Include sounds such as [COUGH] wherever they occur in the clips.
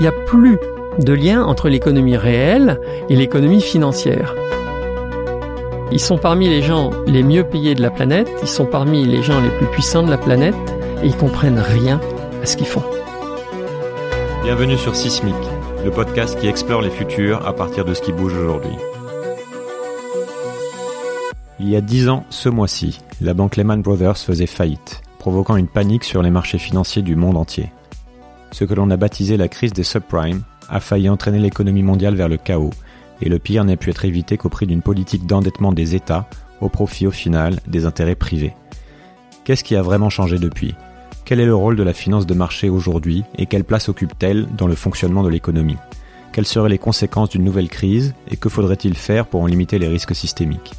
il n'y a plus de lien entre l'économie réelle et l'économie financière. Ils sont parmi les gens les mieux payés de la planète, ils sont parmi les gens les plus puissants de la planète et ils comprennent rien à ce qu'ils font. Bienvenue sur Sismic, le podcast qui explore les futurs à partir de ce qui bouge aujourd'hui. Il y a dix ans, ce mois-ci, la banque Lehman Brothers faisait faillite, provoquant une panique sur les marchés financiers du monde entier. Ce que l'on a baptisé la crise des subprimes a failli entraîner l'économie mondiale vers le chaos, et le pire n'a pu être évité qu'au prix d'une politique d'endettement des États, au profit au final des intérêts privés. Qu'est-ce qui a vraiment changé depuis? Quel est le rôle de la finance de marché aujourd'hui et quelle place occupe-t-elle dans le fonctionnement de l'économie? Quelles seraient les conséquences d'une nouvelle crise et que faudrait-il faire pour en limiter les risques systémiques?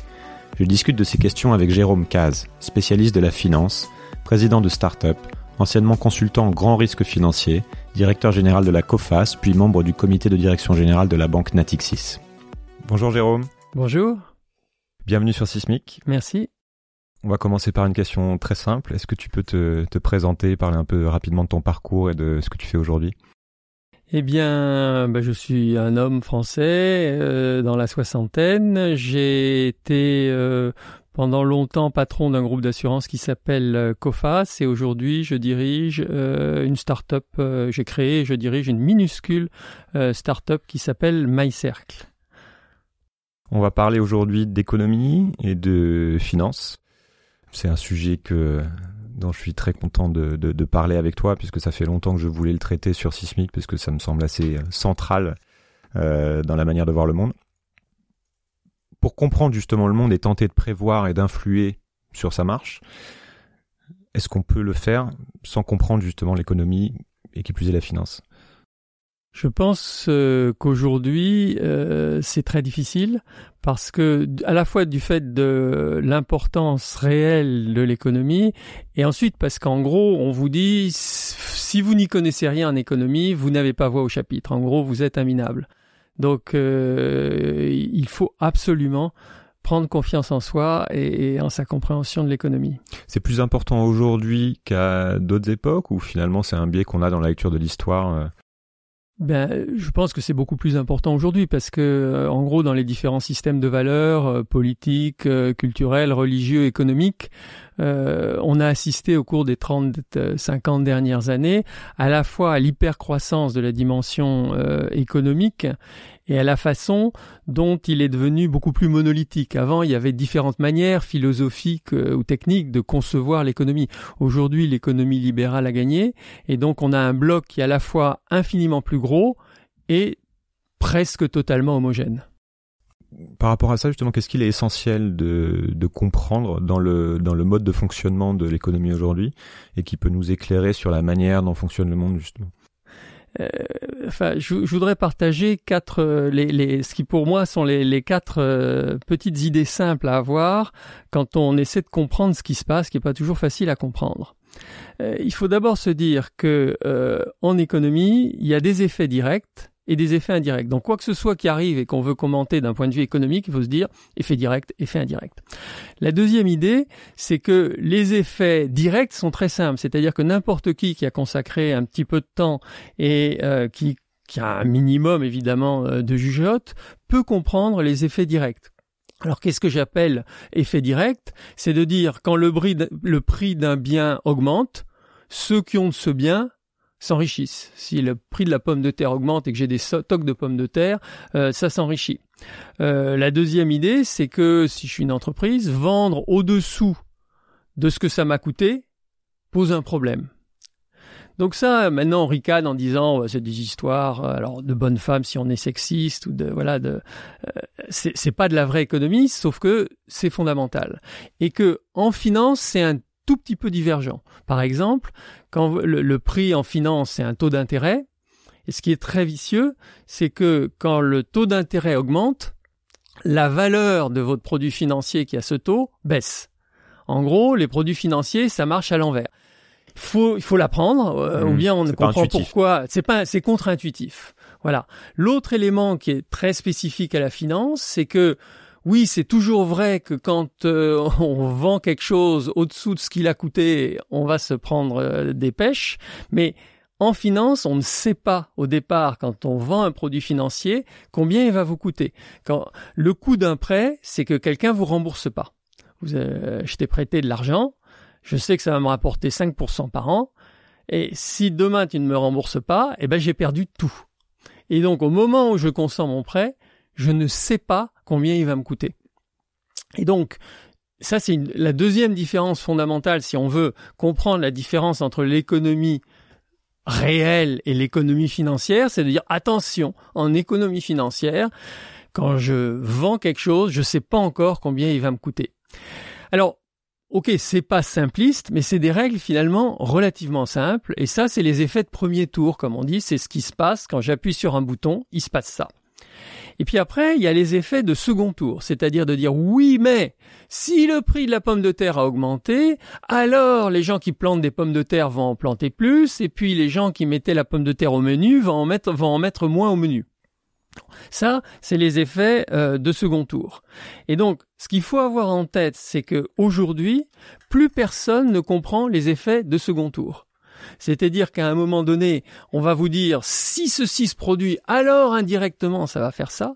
Je discute de ces questions avec Jérôme Caz, spécialiste de la finance, président de Startup, anciennement consultant en grand risque financier, directeur général de la COFAS, puis membre du comité de direction générale de la banque Natixis. Bonjour Jérôme. Bonjour. Bienvenue sur Sismic. Merci. On va commencer par une question très simple. Est-ce que tu peux te, présenter, parler un peu rapidement de ton parcours et de ce que tu fais aujourd'hui? Eh bien, bah, je suis un homme français euh, dans la soixantaine. J'ai été euh, pendant longtemps patron d'un groupe d'assurance qui s'appelle euh, COFAS et aujourd'hui je dirige euh, une start-up, euh, j'ai créé, je dirige une minuscule start-up qui s'appelle MyCircle. On va parler aujourd'hui d'économie et de finance. C'est un sujet dont je suis très content de, de, parler avec toi puisque ça fait longtemps que je voulais le traiter sur Sismic puisque ça me semble assez central dans la manière de voir le monde pour comprendre justement le monde et tenter de prévoir et d'influer sur sa marche, est-ce qu'on peut le faire sans comprendre justement l'économie et qui plus est la finance? Je pense euh, qu'aujourd'hui euh, c'est très difficile parce que à la fois du fait de l'importance réelle de l'économie et ensuite parce qu'en gros on vous dit si vous n'y connaissez rien en économie vous n'avez pas voix au chapitre. En gros vous êtes un donc euh, il faut absolument prendre confiance en soi et, en sa compréhension de l'économie. C'est plus important aujourd'hui qu'à d'autres époques ou finalement c'est un biais qu'on a dans la lecture de l'histoire euh ben, je pense que c'est beaucoup plus important aujourd'hui parce que, euh, en gros, dans les différents systèmes de valeurs politiques, culturels, religieux, économiques, on a assisté au cours des 30, 50 dernières années à la fois à l'hypercroissance de la dimension économique et à la façon dont il est devenu beaucoup plus monolithique. Avant, il y avait différentes manières philosophiques euh, ou techniques de concevoir l'économie. Aujourd'hui, l'économie libérale a gagné, et donc on a un bloc qui est à la fois infiniment plus gros et presque totalement homogène. Par rapport à ça, justement, qu'est-ce qu'il est essentiel de, comprendre dans le mode de fonctionnement de l'économie aujourd'hui et qui peut nous éclairer sur la manière dont fonctionne le monde, justement? Euh, enfin, je, voudrais partager quatre, euh, les, les, ce qui pour moi sont les, quatre euh, petites idées simples à avoir quand on essaie de comprendre ce qui se passe, qui n'est pas toujours facile à comprendre. il faut d'abord se dire que en économie, il y a des effets directs et des effets indirects. Donc quoi que ce soit qui arrive et qu'on veut commenter d'un point de vue économique, il faut se dire effet direct, effet indirect. La deuxième idée, c'est que les effets directs sont très simples, c'est-à-dire que n'importe qui qui a consacré un petit peu de temps et euh, qui, qui a un minimum évidemment euh, de jugeote peut comprendre les effets directs. Alors qu'est-ce que j'appelle effet direct? C'est de dire quand le prix d'un bien augmente, ceux qui ont ce bien s'enrichissent. Si le prix de la pomme de terre augmente et que j'ai des stocks de pommes de terre, euh, ça s'enrichit. Euh, la deuxième idée, c'est que si je suis une entreprise, vendre au-dessous de ce que ça m'a coûté pose un problème. Donc ça, maintenant, on ricane en disant c'est des histoires, euh, alors de bonnes femmes si on est sexiste ou de voilà, de c'est pas de la vraie économie, sauf que c'est fondamental et que en finance c'est un tout petit peu divergent. Par exemple, quand le, prix en finance, c'est un taux d'intérêt, et ce qui est très vicieux, c'est que quand le taux d'intérêt augmente, la valeur de votre produit financier qui a ce taux baisse. En gros, les produits financiers, ça marche à l'envers. Faut, il faut l'apprendre, euh, ou mmh, bien on ne comprend pourquoi. C'est pas, c'est contre-intuitif. Voilà. L'autre élément qui est très spécifique à la finance, c'est que oui, c'est toujours vrai que quand euh, [LAUGHS] on vend quelque chose au-dessous de ce qu'il a coûté, on va se prendre euh, des pêches, mais En finance, on ne sait pas au départ, quand on vend un produit financier, combien il va vous coûter. Quand le coût d'un prêt, c'est que quelqu'un vous rembourse pas. Vous, euh, je t'ai prêté de l'argent, je sais que ça va me rapporter 5% par an, et si demain tu ne me rembourses pas, eh ben j'ai perdu tout. Et donc au moment où je consens mon prêt, je ne sais pas combien il va me coûter. Et donc ça c'est la deuxième différence fondamentale si on veut comprendre la différence entre l'économie réelle et l'économie financière, c'est de dire attention, en économie financière, quand je vends quelque chose, je ne sais pas encore combien il va me coûter. Alors, ok, c'est pas simpliste, mais c'est des règles finalement relativement simples, et ça, c'est les effets de premier tour, comme on dit, c'est ce qui se passe quand j'appuie sur un bouton, il se passe ça. Et puis après, il y a les effets de second tour, c'est-à-dire de dire oui, mais si le prix de la pomme de terre a augmenté, alors les gens qui plantent des pommes de terre vont en planter plus, et puis les gens qui mettaient la pomme de terre au menu vont en mettre, vont en mettre moins au menu. Ça, c'est les effets euh, de second tour. Et donc, ce qu'il faut avoir en tête, c'est que aujourd'hui, plus personne ne comprend les effets de second tour. C'est-à-dire qu'à un moment donné, on va vous dire si ceci se produit, alors indirectement ça va faire ça.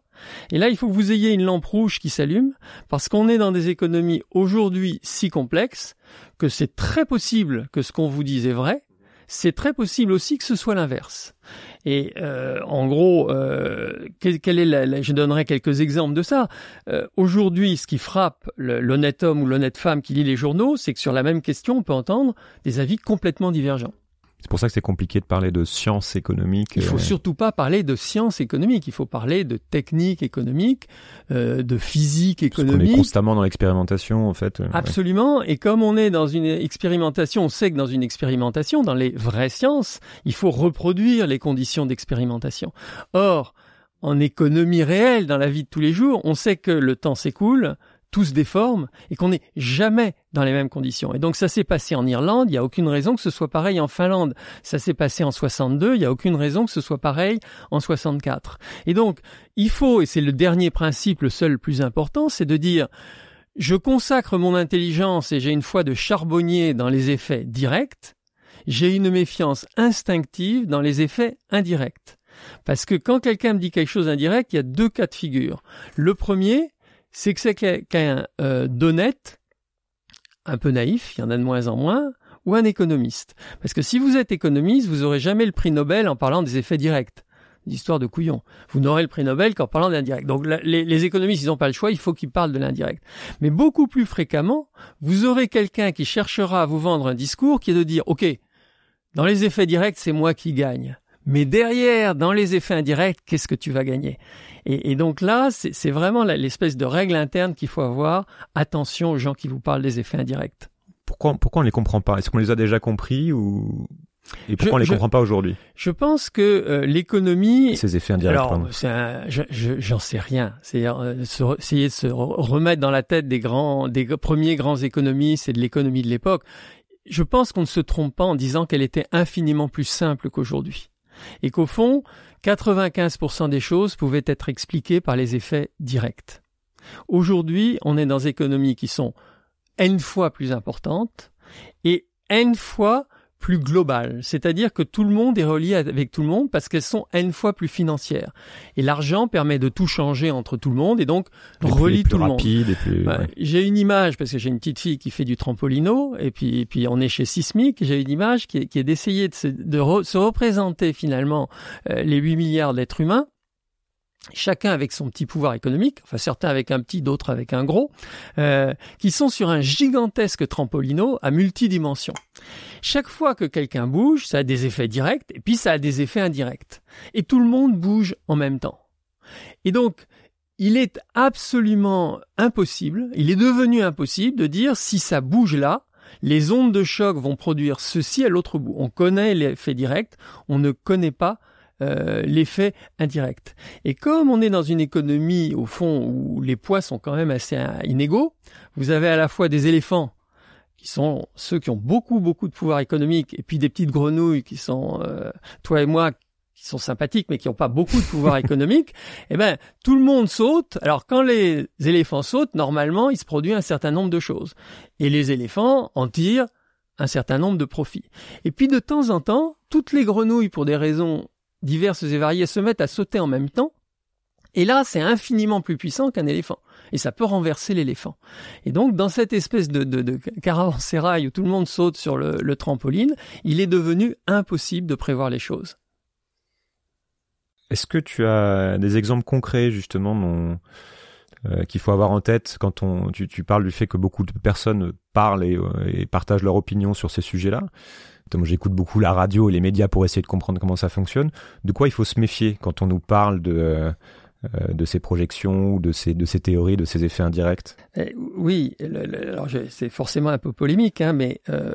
Et là, il faut que vous ayez une lampe rouge qui s'allume parce qu'on est dans des économies aujourd'hui si complexes que c'est très possible que ce qu'on vous dise est vrai c'est très possible aussi que ce soit l'inverse. Et euh, en gros, euh, quel, est la, je donnerai quelques exemples de ça. Euh, aujourd'hui, ce qui frappe l'honnête homme ou l'honnête femme qui lit les journaux, c'est que sur la même question, on peut entendre des avis complètement divergents. C'est pour ça que c'est compliqué de parler de sciences économiques. Il faut surtout pas parler de sciences économiques. Il faut parler de techniques économiques, euh, de physique économique. on est constamment dans l'expérimentation, en fait. Absolument. Et comme on est dans une expérimentation, on sait que dans une expérimentation, dans les vraies sciences, il faut reproduire les conditions d'expérimentation. Or, en économie réelle, dans la vie de tous les jours, on sait que le temps s'écoule, tout se déforme et qu'on n'est jamais dans les mêmes conditions. Et donc ça s'est passé en Irlande, il n'y a aucune raison que ce soit pareil en Finlande. Ça s'est passé en 62, il n'y a aucune raison que ce soit pareil en 64. Et donc il faut, et c'est le dernier principe, le seul plus important, c'est de dire je consacre mon intelligence et j'ai une foi de charbonnier dans les effets directs, j'ai une méfiance instinctive dans les effets indirects. Parce que quand quelqu'un me dit quelque chose d'indirect, il y a deux cas de figure. Le premier, c'est que c'est quelqu'un euh, d'honnête, un peu naïf, il y en a de moins en moins, ou un économiste. Parce que si vous êtes économiste, vous aurez jamais le prix Nobel en parlant des effets directs. L'histoire de couillon. Vous n'aurez le prix Nobel qu'en parlant d'indirect. Donc les, les, économistes, ils n'ont pas le choix, il faut qu'ils parlent de l'indirect. Mais beaucoup plus fréquemment, vous aurez quelqu'un qui cherchera à vous vendre un discours qui est de dire, OK, dans les effets directs, c'est moi qui gagne. Mais derrière, dans les effets indirects, qu'est-ce que tu vas gagner? Et, donc là, c'est vraiment l'espèce de règle interne qu'il faut avoir. Attention aux gens qui vous parlent des effets indirects. Pourquoi, pourquoi on les comprend pas? Est-ce qu'on les a déjà compris ou et pourquoi on les comprend pas aujourd'hui? Je pense que euh, l'économie. Ces effets indirects. Alors, j'en sais rien. C'est euh, essayer de se remettre dans la tête des grands, des premiers grands économistes et de l'économie de l'époque. Je pense qu'on ne se trompe pas en disant qu'elle était infiniment plus simple qu'aujourd'hui et qu'au fond, 95% des choses pouvaient être expliquées par les effets directs. Aujourd'hui, on est dans économies qui sont n fois plus importantes et n fois plus globales, c'est-à-dire que tout le monde est relié avec tout le monde parce qu'elles sont n fois plus financières. Et l'argent permet de tout changer entre tout le monde et donc relie tout le monde. J'ai une image parce que j'ai une petite fille qui fait du trampolino et puis, puis on est chez Sismic. J'ai une image qui est, d'essayer de, se, de se représenter finalement euh, les 8 milliards d'êtres humains chacun avec son petit pouvoir économique, enfin certains avec un petit, d'autres avec un gros, euh, qui sont sur un gigantesque trampolino à multidimensions. Chaque fois que quelqu'un bouge, ça a des effets directs et puis ça a des effets indirects. Et tout le monde bouge en même temps. Et donc, il est absolument impossible, il est devenu impossible de dire si ça bouge là, les ondes de choc vont produire ceci à l'autre bout. On connaît l'effet direct, on ne connaît pas euh, l'effet indirect. Et comme on est dans une économie, au fond, où les poids sont quand même assez inégaux, vous avez à la fois des éléphants qui sont ceux qui ont beaucoup, beaucoup de pouvoir économique, et puis des petites grenouilles qui sont, euh, toi et moi, qui sont sympathiques, mais qui n'ont pas beaucoup de pouvoir [LAUGHS] économique, eh ben, tout le monde saute. Alors, quand les éléphants sautent, normalement, il se produit un certain nombre de choses. Et les éléphants en tirent un certain nombre de profits. Et puis de temps en temps, toutes les grenouilles, pour des raisons diverses et variées, se mettent à sauter en même temps. Et là, c'est infiniment plus puissant qu'un éléphant. Et ça peut renverser l'éléphant. Et donc, dans cette espèce de, caravansérail où tout le monde saute sur le, trampoline, il est devenu impossible de prévoir les choses. Est-ce que tu as des exemples concrets justement euh, qu'il faut avoir en tête quand on, tu, parles du fait que beaucoup de personnes parlent et, euh, partagent leur opinion sur ces sujets-là? J'écoute beaucoup la radio et les médias pour essayer de comprendre comment ça fonctionne. De quoi il faut se méfier quand on nous parle de euh, de ces projections ou de ces, de ces théories, de ces effets indirects? Eh, Oui, c'est forcément un peu polémique, hein, mais euh,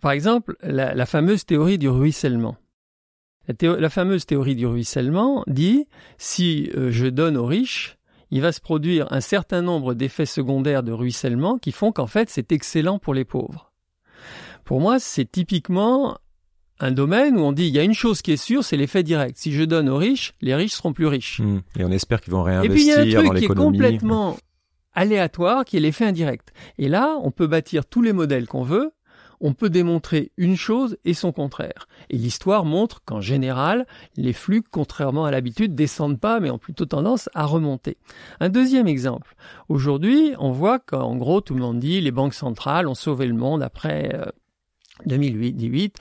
par exemple, la, fameuse théorie du ruissellement. La, fameuse théorie du ruissellement dit si euh, je donne aux riches, il va se produire un certain nombre d'effets secondaires de ruissellement qui font qu'en fait c'est excellent pour les pauvres. Pour moi, c'est typiquement un domaine où on dit il y a une chose qui est sûre, c'est l'effet direct. Si je donne aux riches, les riches seront plus riches. Mmh. Et on espère qu'ils vont réinvestir Et puis il y a un truc qui est complètement aléatoire, qui est l'effet indirect. Et là, on peut bâtir tous les modèles qu'on veut. On peut démontrer une chose et son contraire. Et l'histoire montre qu'en général, les flux, contrairement à l'habitude, descendent pas, mais ont plutôt tendance à remonter. Un deuxième exemple. Aujourd'hui, on voit qu'en gros, tout le monde dit les banques centrales ont sauvé le monde après euh, 2008.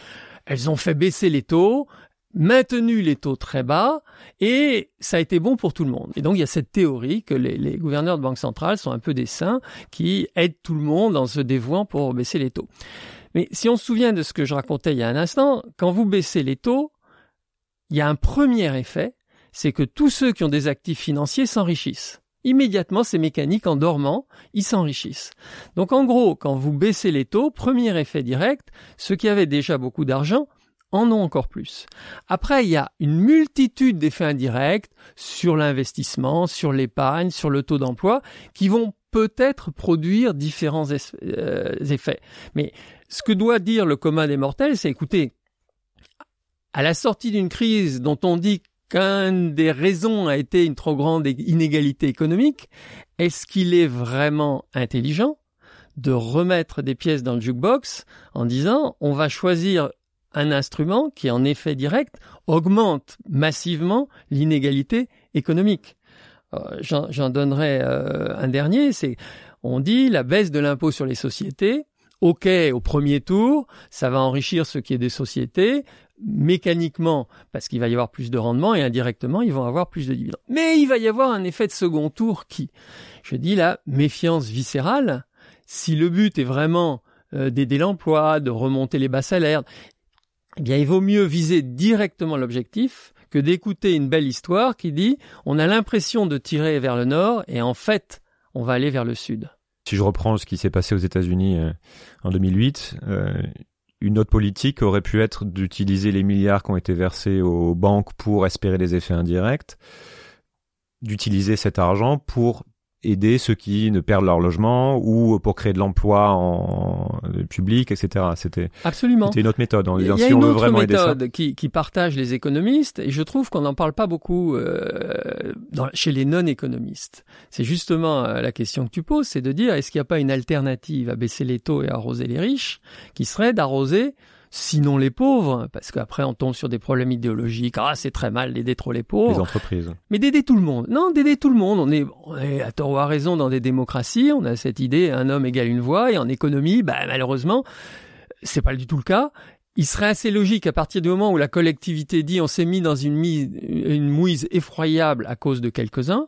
Elles ont fait baisser les taux, maintenu les taux très bas et ça a été bon pour tout le monde. Et donc il y a cette théorie que les, les, gouverneurs de banque centrale sont un peu des saints qui aident tout le monde en se dévouant pour baisser les taux. Mais si on se souvient de ce que je racontais il y a un instant, quand vous baissez les taux, il y a un premier effet, c'est que tous ceux qui ont des actifs financiers s'enrichissent. Immédiatement, ces mécaniques, en dormant, ils s'enrichissent. Donc en gros, quand vous baissez les taux, premier effet direct, ceux qui avaient déjà beaucoup d'argent en ont encore plus. Après, il y a une multitude d'effets indirects sur l'investissement, sur l'épargne, sur le taux d'emploi, qui vont peut-être produire différents euh, effets. Mais ce que doit dire le commun des mortels, c'est écoutez, à la sortie d'une crise dont on dit qu'une des raisons a été une trop grande inégalité économique, est-ce qu'il est vraiment intelligent de remettre des pièces dans le jukebox en disant on va choisir un instrument qui en effet direct augmente massivement l'inégalité économique? Euh, J'en donnerai euh, un dernier, c'est on dit la baisse de l'impôt sur les sociétés, ok au premier tour, ça va enrichir ce qui est des sociétés, mécaniquement parce qu'il va y avoir plus de rendement et indirectement ils vont avoir plus de dividendes. Mais il va y avoir un effet de second tour qui, je dis la méfiance viscérale, si le but est vraiment euh, d'aider l'emploi, de remonter les bas salaires, eh bien il vaut mieux viser directement l'objectif que d'écouter une belle histoire qui dit on a l'impression de tirer vers le nord et en fait on va aller vers le sud. Si je reprends ce qui s'est passé aux États-Unis euh, en 2008, euh, une autre politique aurait pu être d'utiliser les milliards qui ont été versés aux banques pour espérer des effets indirects, d'utiliser cet argent pour aider ceux qui ne perdent leur logement ou pour créer de l'emploi en public, etc. C'était absolument. C'était une autre méthode. Il y a si une on veut autre vraiment méthode qui, qui partage les économistes et je trouve qu'on n'en parle pas beaucoup euh, dans, chez les non-économistes. C'est justement euh, la question que tu poses, c'est de dire est-ce qu'il n'y a pas une alternative à baisser les taux et à arroser les riches, qui serait d'arroser sinon les pauvres, parce qu'après on tombe sur des problèmes idéologiques. Ah, c'est très mal d'aider trop les pauvres. Les entreprises. Mais d'aider tout le monde. Non, d'aider tout le monde. On est, on est à tort ou à raison dans des démocraties. On a cette idée un homme égale une voix. Et en économie, bah, malheureusement, c'est pas du tout le cas. Il serait assez logique à partir du moment où la collectivité dit on s'est mis dans une, mise, une mouise effroyable à cause de quelques-uns.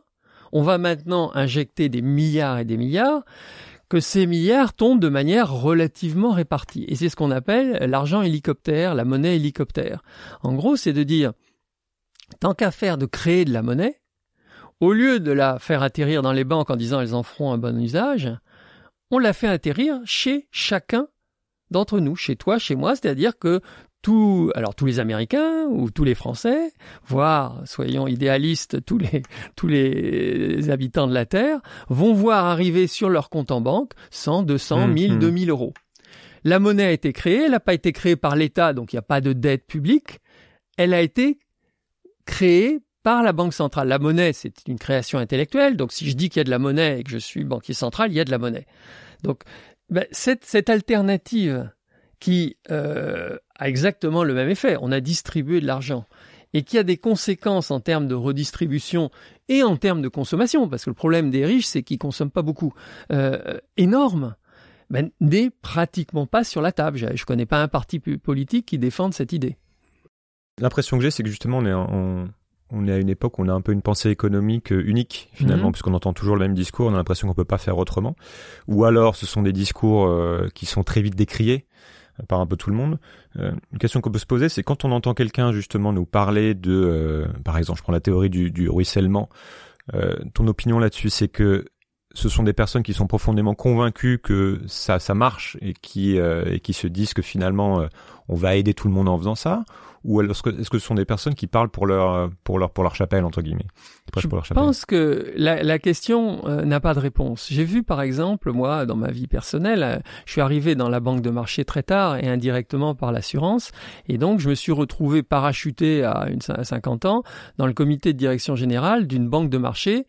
On va maintenant injecter des milliards et des milliards que ces milliards tombent de manière relativement répartie. Et c'est ce qu'on appelle l'argent hélicoptère, la monnaie hélicoptère. En gros, c'est de dire, tant qu'à faire de créer de la monnaie, au lieu de la faire atterrir dans les banques en disant elles en feront un bon usage, on la fait atterrir chez chacun d'entre nous, chez toi, chez moi, c'est-à-dire que tous, alors tous les Américains ou tous les Français, voire, soyons idéalistes, tous les, tous les habitants de la Terre, vont voir arriver sur leur compte en banque 100, 200, 1000, 2000 euros. La monnaie a été créée, elle n'a pas été créée par l'État, donc il n'y a pas de dette publique. Elle a été créée par la Banque centrale. La monnaie, c'est une création intellectuelle, donc si je dis qu'il y a de la monnaie et que je suis banquier central, il y a de la monnaie. Donc, ben, cette, cette alternative qui euh, a exactement le même effet. On a distribué de l'argent et qui a des conséquences en termes de redistribution et en termes de consommation, parce que le problème des riches, c'est qu'ils consomment pas beaucoup, euh, énorme, ben, n'est pratiquement pas sur la table. Je, ne connais pas un parti politique qui défende cette idée. L'impression que j'ai, c'est que justement, on est, on est à une époque où on a un peu une pensée économique euh, unique finalement, mhm. puisqu'on entend toujours le même discours, on a l'impression qu'on peut pas faire autrement. Ou alors, ce sont des discours euh, qui sont très vite décriés par un peu tout le monde. Une question qu'on peut se poser, c'est quand on entend quelqu'un justement nous parler de, par exemple, je prends la théorie du, ruissellement. ton opinion là-dessus, c'est que ce sont des personnes qui sont profondément convaincues que ça, ça marche et qui, et qui se disent que finalement on va aider tout le monde en faisant ça ou est-ce que, ce sont des personnes qui parlent pour leur pour leur pour leur chapelle entre guillemets? Je pense que la, la question euh, n'a pas de réponse. J'ai vu par exemple moi dans ma vie personnelle, euh, je suis arrivé dans la banque de marché très tard et indirectement par l'assurance. Et donc je me suis retrouvé parachuté à une à 50 ans dans le comité de direction générale d'une banque de marché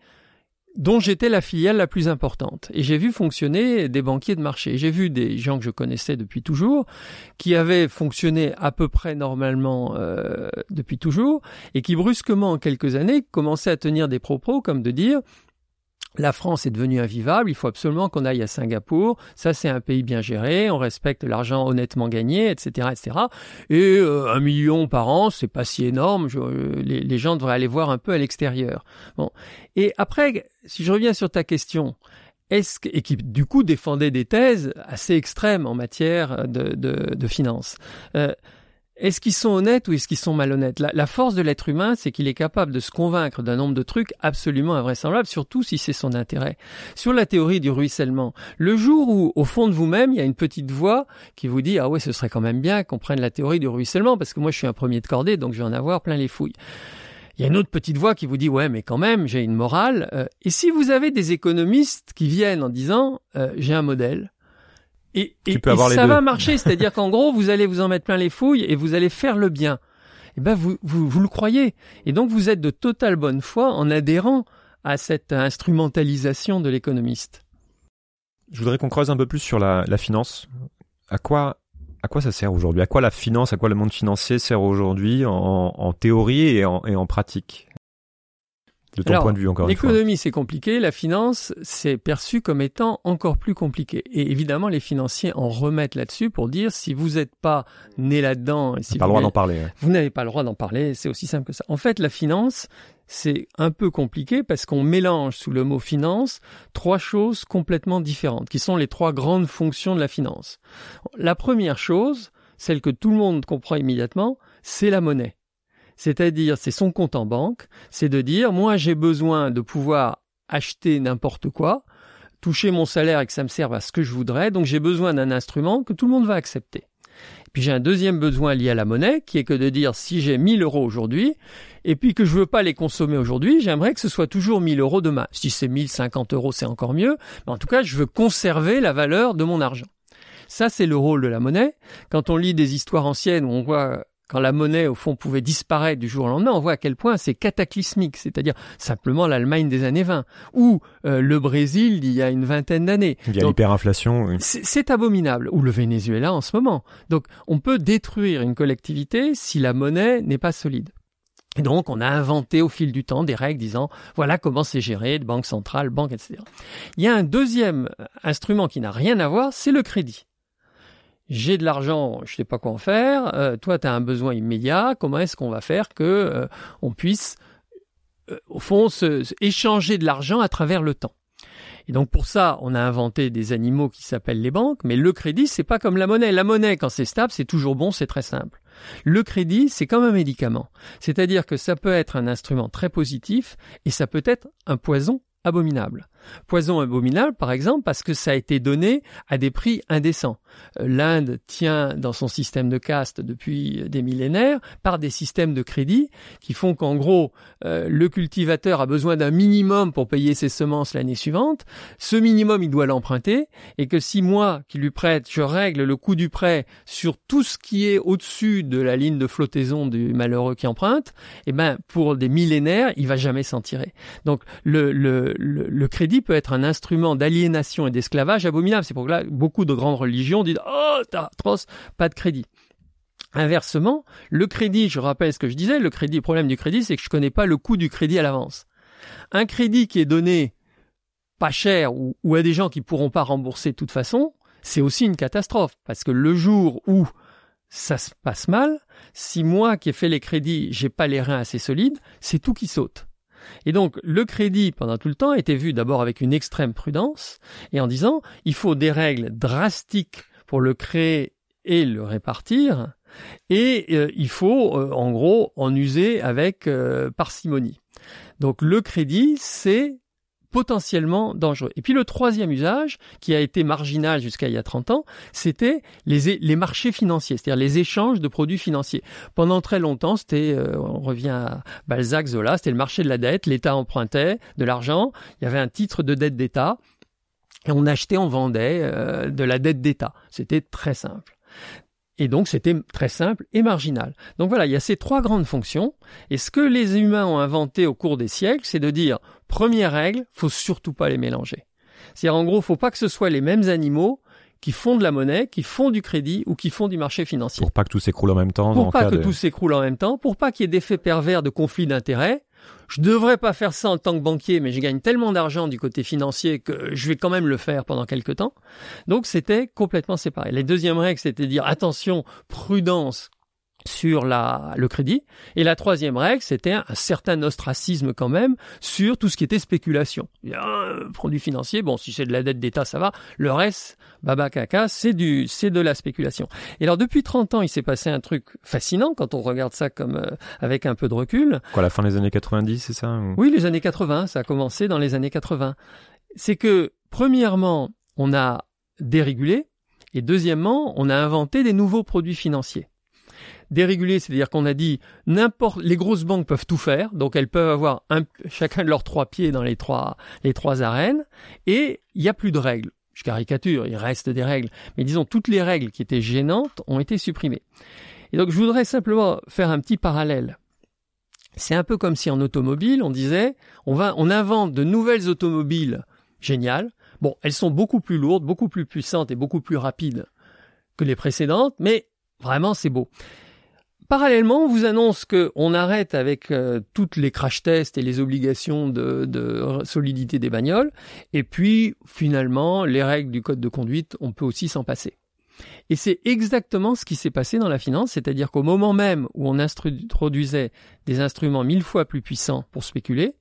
dont j'étais la filiale la plus importante. Et j'ai vu fonctionner des banquiers de marché. J'ai vu des gens que je connaissais depuis toujours, qui avaient fonctionné à peu près normalement euh, depuis toujours, et qui brusquement, en quelques années, commençaient à tenir des propos comme de dire la France est devenue invivable, il faut absolument qu'on aille à Singapour, ça c'est un pays bien géré, on respecte l'argent honnêtement gagné, etc. etc. Et euh, un million par an, c'est pas si énorme, les, gens devraient aller voir un peu à l'extérieur. Bon. Et après, si je reviens sur ta question, est-ce et qui du coup défendait des thèses assez extrêmes en matière de, de, de finances. Euh, est-ce qu'ils sont honnêtes ou est-ce qu'ils sont malhonnêtes? La, force de l'être humain, c'est qu'il est capable de se convaincre d'un nombre de trucs absolument invraisemblables, surtout si c'est son intérêt. Sur la théorie du ruissellement, le jour où, au fond de vous-même, il y a une petite voix qui vous dit « Ah ouais, ce serait quand même bien qu'on prenne la théorie du ruissellement, parce que moi je suis un premier de cordée, donc je vais en avoir plein les fouilles. » Il y a une autre petite voix qui vous dit ouais mais quand même j'ai une morale. Euh, et si vous avez des économistes qui viennent en disant euh, j'ai un modèle, et, ça va marcher, c'est-à-dire qu'en gros, vous allez vous en mettre plein les fouilles et vous allez faire le bien. Et eh ben vous, vous, vous le croyez. Et donc vous êtes de totale bonne foi en adhérant à cette instrumentalisation de l'économiste. Je voudrais qu'on creuse un peu plus sur la, la finance. À quoi, à quoi ça sert aujourd'hui? À quoi la finance, à quoi le monde financier sert aujourd'hui en, en, théorie et en, et en pratique? De ton point de vue encore L'économie, c'est compliqué. La finance, c'est perçu comme étant encore plus compliqué. Et évidemment, les financiers en remettent là-dessus pour dire si vous n'êtes pas né là-dedans, et si pas vous, le droit d'en parler, vous n'avez pas le droit d'en parler. C'est aussi simple que ça. En fait, la finance, c'est un peu compliqué parce qu'on mélange sous le mot finance trois choses complètement différentes, qui sont les trois grandes fonctions de la finance. La première chose, celle que tout le monde comprend immédiatement, c'est la monnaie. C'est-à-dire, c'est son compte en banque, c'est de dire, moi j'ai besoin de pouvoir acheter n'importe quoi, toucher mon salaire et que ça me serve à ce que je voudrais, donc j'ai besoin d'un instrument que tout le monde va accepter. Puis j'ai un deuxième besoin lié à la monnaie, qui est que de dire si j'ai 1000 euros aujourd'hui, et puis que je veux pas les consommer aujourd'hui, j'aimerais que ce soit toujours 1000 euros demain. Si c'est 1050 euros, c'est encore mieux. Mais en tout cas, je veux conserver la valeur de mon argent. Ça, c'est le rôle de la monnaie. Quand on lit des histoires anciennes où on voit quand la monnaie, au fond, pouvait disparaître du jour au lendemain, on voit à quel point c'est cataclysmique, c'est-à-dire simplement l'Allemagne des années 20, ou euh, le Brésil d'il y a une vingtaine d'années. Il y a l'hyperinflation. Oui. C'est abominable, ou le Venezuela en ce moment. Donc, on peut détruire une collectivité si la monnaie n'est pas solide. Et donc, on a inventé au fil du temps des règles disant, voilà comment c'est géré, de banque centrale, banque, etc. Il y a un deuxième instrument qui n'a rien à voir, c'est le crédit j'ai de l'argent, je sais pas quoi en faire, euh, toi tu as un besoin immédiat, comment est-ce qu'on va faire que euh, on puisse euh, au fond se, échanger de l'argent à travers le temps? Et donc pour ça, on a inventé des animaux qui s'appellent les banques, mais le crédit c'est pas comme la monnaie. La monnaie quand c'est stable, c'est toujours bon, c'est très simple. Le crédit, c'est comme un médicament. C'est-à-dire que ça peut être un instrument très positif et ça peut être un poison abominable. Poison abominable, par exemple, parce que ça a été donné à des prix indécents. Euh, L'Inde tient dans son système de caste depuis des millénaires par des systèmes de crédit qui font qu'en gros, euh, le cultivateur a besoin d'un minimum pour payer ses semences l'année suivante. Ce minimum, il doit l'emprunter et que si moi, qui lui prête, je règle le coût du prêt sur tout ce qui est au-dessus de la ligne de flottaison du malheureux qui emprunte, eh ben, pour des millénaires, il va jamais s'en tirer. Donc, le, le, le, le crédit peut être un instrument d'aliénation et d'esclavage abominable. C'est pour que beaucoup de grandes religions disent Oh, t'as atroce, pas de crédit. Inversement, le crédit, je rappelle ce que je disais, le crédit, le problème du crédit, c'est que je connais pas le coût du crédit à l'avance. Un crédit qui est donné pas cher ou, à des gens qui pourront pas rembourser de toute façon, c'est aussi une catastrophe parce que le jour où ça se passe mal, si moi qui ai fait les crédits, j'ai pas les reins assez solides, c'est tout qui saute. Et donc le crédit pendant tout le temps était vu d'abord avec une extrême prudence et en disant il faut des règles drastiques pour le créer et le répartir et euh, il faut euh, en gros en user avec euh, parcimonie. Donc le crédit c'est potentiellement dangereux. Et puis le troisième usage, qui a été marginal jusqu'à il y a 30 ans, c'était les, les marchés financiers, c'est-à-dire les échanges de produits financiers. Pendant très longtemps, c'était, euh, on revient à Balzac, Zola, c'était le marché de la dette, l'État empruntait de l'argent, il y avait un titre de dette d'État, et on achetait, on vendait euh, de la dette d'État. C'était très simple. Et donc c'était très simple et marginal. Donc voilà, il y a ces trois grandes fonctions. Et ce que les humains ont inventé au cours des siècles, c'est de dire, première règle, faut surtout pas les mélanger. C'est-à-dire en gros, faut pas que ce soit les mêmes animaux qui font de la monnaie, qui font du crédit ou qui font du marché financier. Pour pas que tout s'écroule en même temps. Pour pas que tout s'écroule en même temps, pour pas qu'il y ait d'effets pervers de conflit d'intérêts, je devrais pas faire ça en tant que banquier, mais je gagne tellement d'argent du côté financier que je vais quand même le faire pendant quelques temps. Donc c'était complètement séparé. La deuxième règle, c'était dire attention, prudence sur la, le crédit. Et la troisième règle, c'était un, certain ostracisme quand même sur tout ce qui était spéculation. Un produit financier, bon, si c'est de la dette d'État, ça va. Le reste, baba caca, c'est du, c'est de la spéculation. Et alors, depuis 30 ans, il s'est passé un truc fascinant quand on regarde ça comme, euh, avec un peu de recul. Quoi, la fin des années 90, c'est ça? Oui, les années 80, ça a commencé dans les années 80. C'est que, premièrement, on a dérégulé, et deuxièmement, on a inventé des nouveaux produits financiers dérégulé, c'est-à-dire qu'on a dit n'importe les grosses banques peuvent tout faire, donc elles peuvent avoir un, chacun de leurs trois pieds dans les trois les trois arènes, et il n'y a plus de règles. Je caricature, il reste des règles, mais disons toutes les règles qui étaient gênantes ont été supprimées. Et donc je voudrais simplement faire un petit parallèle. C'est un peu comme si en automobile on disait on va on invente de nouvelles automobiles géniales. Bon, elles sont beaucoup plus lourdes, beaucoup plus puissantes et beaucoup plus rapides que les précédentes, mais vraiment c'est beau. Parallèlement, on vous annonce qu'on arrête avec euh, toutes les crash tests et les obligations de, de, solidité des bagnoles, et puis finalement, les règles du code de conduite, on peut aussi s'en passer. Et c'est exactement ce qui s'est passé dans la finance, c'est-à-dire qu'au moment même où on introduisait des instruments mille fois plus puissants pour spéculer,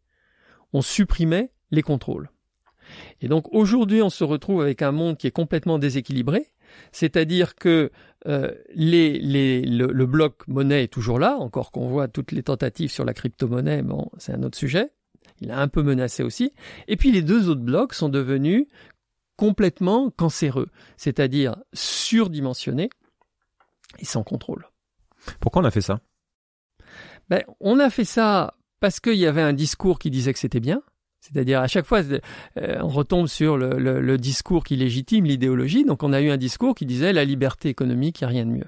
on supprimait les contrôles. Et donc aujourd'hui, on se retrouve avec un monde qui est complètement déséquilibré, c'est-à-dire que euh, les, les, le, bloc monnaie est toujours là, encore qu'on voit toutes les tentatives sur la crypto-monnaie, bon, c'est un autre sujet. Il a un peu menacé aussi. Et puis les deux autres blocs sont devenus complètement cancéreux, c'est-à-dire surdimensionnés et sans contrôle. Pourquoi on a fait ça? Ben, On a fait ça parce qu'il y avait un discours qui disait que c'était bien, c'est-à-dire à chaque fois, euh, on retombe sur le, le, le discours qui légitime l'idéologie. Donc on a eu un discours qui disait la liberté économique, il n'y a rien de mieux.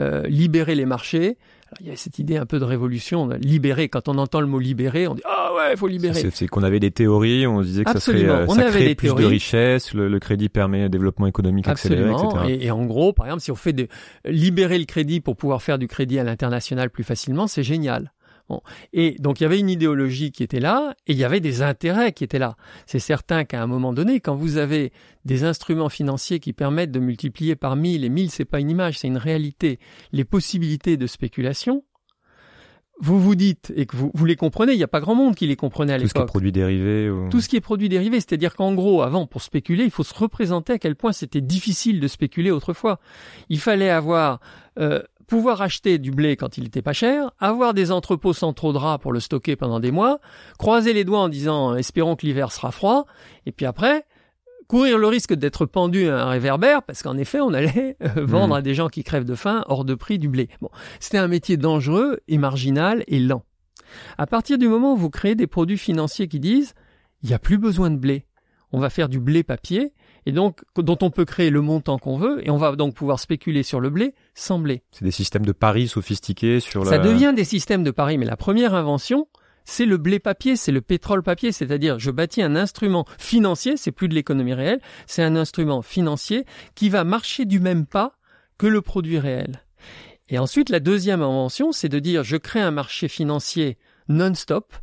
Euh, libérer les marchés. Alors, il y a cette idée un peu de révolution, libérer. Quand on entend le mot libérer, on dit ah ouais, il faut libérer. C'est qu'on avait des théories, on disait que Absolument. ça, serait, ça crée plus de richesse, le, crédit permet un développement économique accéléré, etc. Et, et, en gros, par exemple, si on fait de libérer le crédit pour pouvoir faire du crédit à l'international plus facilement, c'est génial. Et donc il y avait une idéologie qui était là et il y avait des intérêts qui étaient là. C'est certain qu'à un moment donné, quand vous avez des instruments financiers qui permettent de multiplier par mille, et mille c'est pas une image, c'est une réalité, les possibilités de spéculation, vous vous dites, et que vous, vous les comprenez, il n'y a pas grand monde qui les comprenait à l'époque. Tout ce qui est produit dérivé. Tout ce qui est produit dérivé, c'est-à-dire qu'en gros, avant, pour spéculer, il faut se représenter à quel point c'était difficile de spéculer autrefois. Il fallait avoir euh, pouvoir acheter du blé quand il était pas cher, avoir des entrepôts sans trop de rats pour le stocker pendant des mois, croiser les doigts en disant espérons que l'hiver sera froid, et puis après courir le risque d'être pendu à un réverbère parce qu'en effet on allait euh, vendre mmh. à des gens qui crèvent de faim hors de prix du blé. Bon, c'était un métier dangereux et marginal et lent. À partir du moment où vous créez des produits financiers qui disent il n'y a plus besoin de blé, on va faire du blé papier et donc dont on peut créer le montant qu'on veut, et on va donc pouvoir spéculer sur le blé sans blé. C'est des systèmes de paris sophistiqués sur la... Ça devient des systèmes de paris, mais la première invention, c'est le blé papier, c'est le pétrole papier, c'est-à-dire je bâtis un instrument financier, c'est plus de l'économie réelle, c'est un instrument financier qui va marcher du même pas que le produit réel. Et ensuite, la deuxième invention, c'est de dire je crée un marché financier non-stop,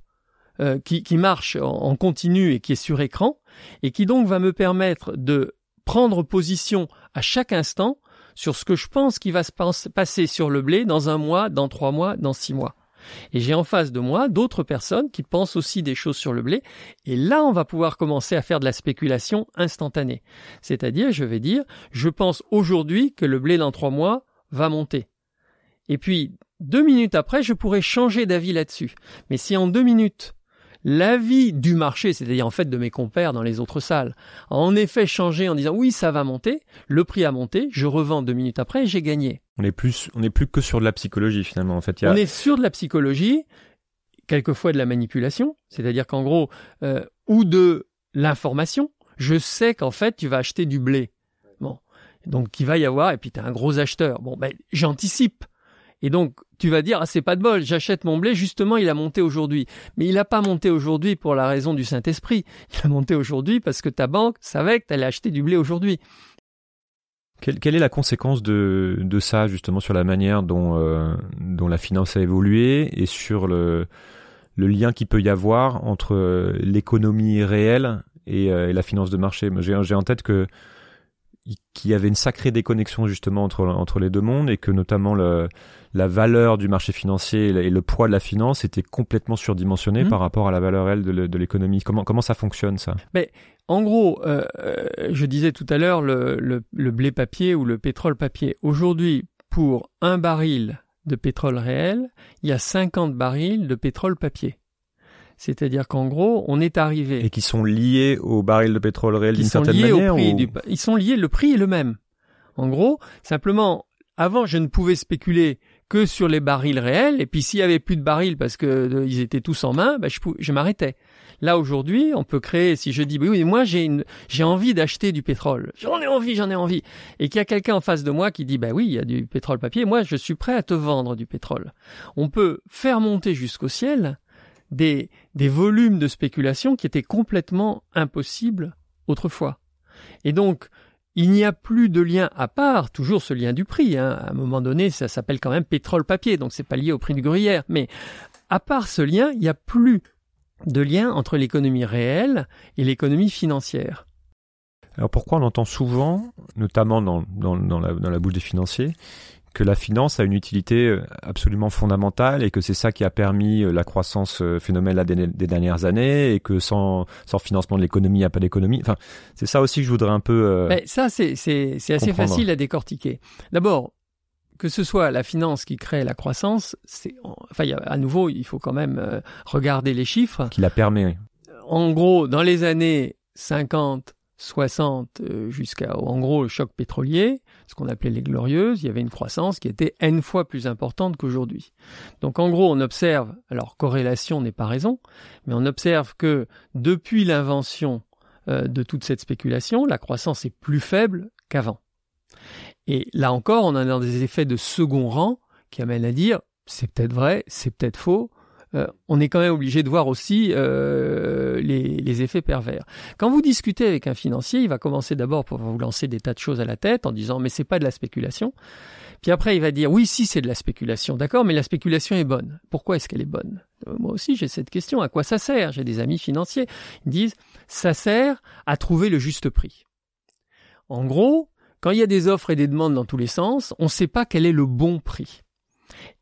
euh, qui, marche en, continu et qui est sur écran, et qui donc va me permettre de prendre position à chaque instant sur ce que je pense qui va se passer sur le blé dans un mois, dans trois mois, dans six mois. Et j'ai en face de moi d'autres personnes qui pensent aussi des choses sur le blé. Et là, on va pouvoir commencer à faire de la spéculation instantanée. C'est-à-dire, je vais dire, je pense aujourd'hui que le blé dans trois mois va monter. Et puis, deux minutes après, je pourrais changer d'avis là-dessus. Mais si en deux minutes, L'avis du marché, c'est-à-dire en fait de mes compères dans les autres salles, a en effet changé en disant oui, ça va monter, le prix a monté, je revends deux minutes après et j'ai gagné. On est plus, on est plus que sur de la psychologie finalement. En fait, on est sur de la psychologie, quelquefois de la manipulation, c'est-à-dire qu'en gros, euh, ou de l'information. Je sais qu'en fait, tu vas acheter du blé. Bon, donc il va y avoir, et puis tu es un gros acheteur. Bon, ben j'anticipe. Et donc, tu vas dire, ah, c'est pas de bol, j'achète mon blé, justement, il a monté aujourd'hui. Mais il n'a pas monté aujourd'hui pour la raison du Saint-Esprit. [LAUGHS] Il a monté aujourd'hui parce que ta banque savait que tu allais acheter du blé aujourd'hui. Quelle, est la conséquence de, ça, justement, sur la manière dont, euh, dont la finance a évolué et sur le, le lien qu'il peut y avoir entre euh, l'économie réelle et, euh, et, la finance de marché? J'ai en tête que qu'il y avait une sacrée déconnexion justement entre entre les deux mondes et que notamment le, la valeur du marché financier et le, poids de la finance était complètement surdimensionné mmh. par rapport à la valeur réelle de, l'économie. Comment comment ça fonctionne ça? Mais en gros, euh, euh, je disais tout à l'heure le, le, le blé papier ou le pétrole papier. Aujourd'hui, pour un baril de pétrole réel, il y a 50 barils de pétrole papier. C'est-à-dire qu'en gros, on est arrivé. Et qui sont liés au baril de pétrole réel d'une certaine manière Ils sont liés, le prix est le même. En gros, simplement, avant, je ne pouvais spéculer que sur les barils réels, et puis s'il y avait plus de barils parce que euh, ils étaient tous en main, bah, je, je m'arrêtais. Là aujourd'hui, on peut créer. Si je dis oui, moi j'ai une, j'ai envie d'acheter du pétrole, j'en ai envie, j'en ai envie, et qu'il y a quelqu'un en face de moi qui dit bah oui, il y a du pétrole papier, moi je suis prêt à te vendre du pétrole. On peut faire monter jusqu'au ciel des, volumes de spéculation qui étaient complètement impossibles autrefois. Et donc, il n'y a plus de lien à part, toujours ce lien du prix. Hein. À un moment donné, ça s'appelle quand même pétrole-papier, donc c'est pas lié au prix du gruyère. Mais à part ce lien, il n'y a plus de lien entre l'économie réelle et l'économie financière. Alors pourquoi on entend souvent, notamment dans, la, dans la bouche des financiers, que la finance a une utilité euh, absolument fondamentale et que c'est ça qui a permis euh, la croissance euh, phénoménale des, dernières années et que sans, sans financement de l'économie, il n'y a pas d'économie. Enfin, c'est ça aussi que je voudrais un peu. Mais ça, c'est, c'est, c'est assez facile à décortiquer. D'abord, que ce soit la finance qui crée la croissance, c'est, enfin, à nouveau, il faut quand même regarder les chiffres. Qui la permet. En gros, dans les années 50, 60 euh, jusqu'à en gros le choc pétrolier, ce qu'on appelait les glorieuses, il y avait une croissance qui était n fois plus importante qu'aujourd'hui. Donc en gros, on observe, alors corrélation n'est pas raison, mais on observe que depuis l'invention euh, de toute cette spéculation, la croissance est plus faible qu'avant. Et là encore, on a des effets de second rang qui amènent à dire c'est peut-être vrai, c'est peut-être faux, euh, on est quand même obligé de voir aussi euh, les, effets pervers. Quand vous discutez avec un financier, il va commencer d'abord pour vous lancer des tas de choses à la tête en disant mais c'est pas de la spéculation. Puis après il va dire oui si c'est de la spéculation, d'accord, mais la spéculation est bonne. Pourquoi est-ce qu'elle est bonne? Euh, Moi aussi j'ai cette question. À quoi ça sert? J'ai des amis financiers. Ils disent ça sert à trouver le juste prix. En gros, quand il y a des offres et des demandes dans tous les sens, on ne sait pas quel est le bon prix.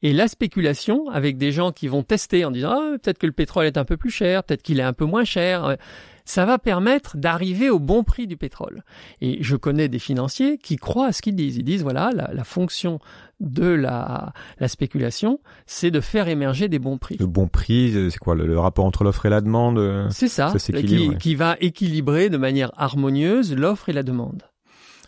Et la spéculation, avec des gens qui vont tester en disant ah, peut-être que le pétrole est un peu plus cher, peut-être qu'il est un peu moins cher, euh, ça va permettre d'arriver au bon prix du pétrole. Et je connais des financiers qui croient à ce qu'ils disent. Ils disent voilà, la, fonction de la, la spéculation, c'est de faire émerger des bons prix. Le bon prix, c'est quoi le, rapport entre l'offre et la demande euh, C'est ça, qui, qui va équilibrer de manière harmonieuse l'offre et la demande.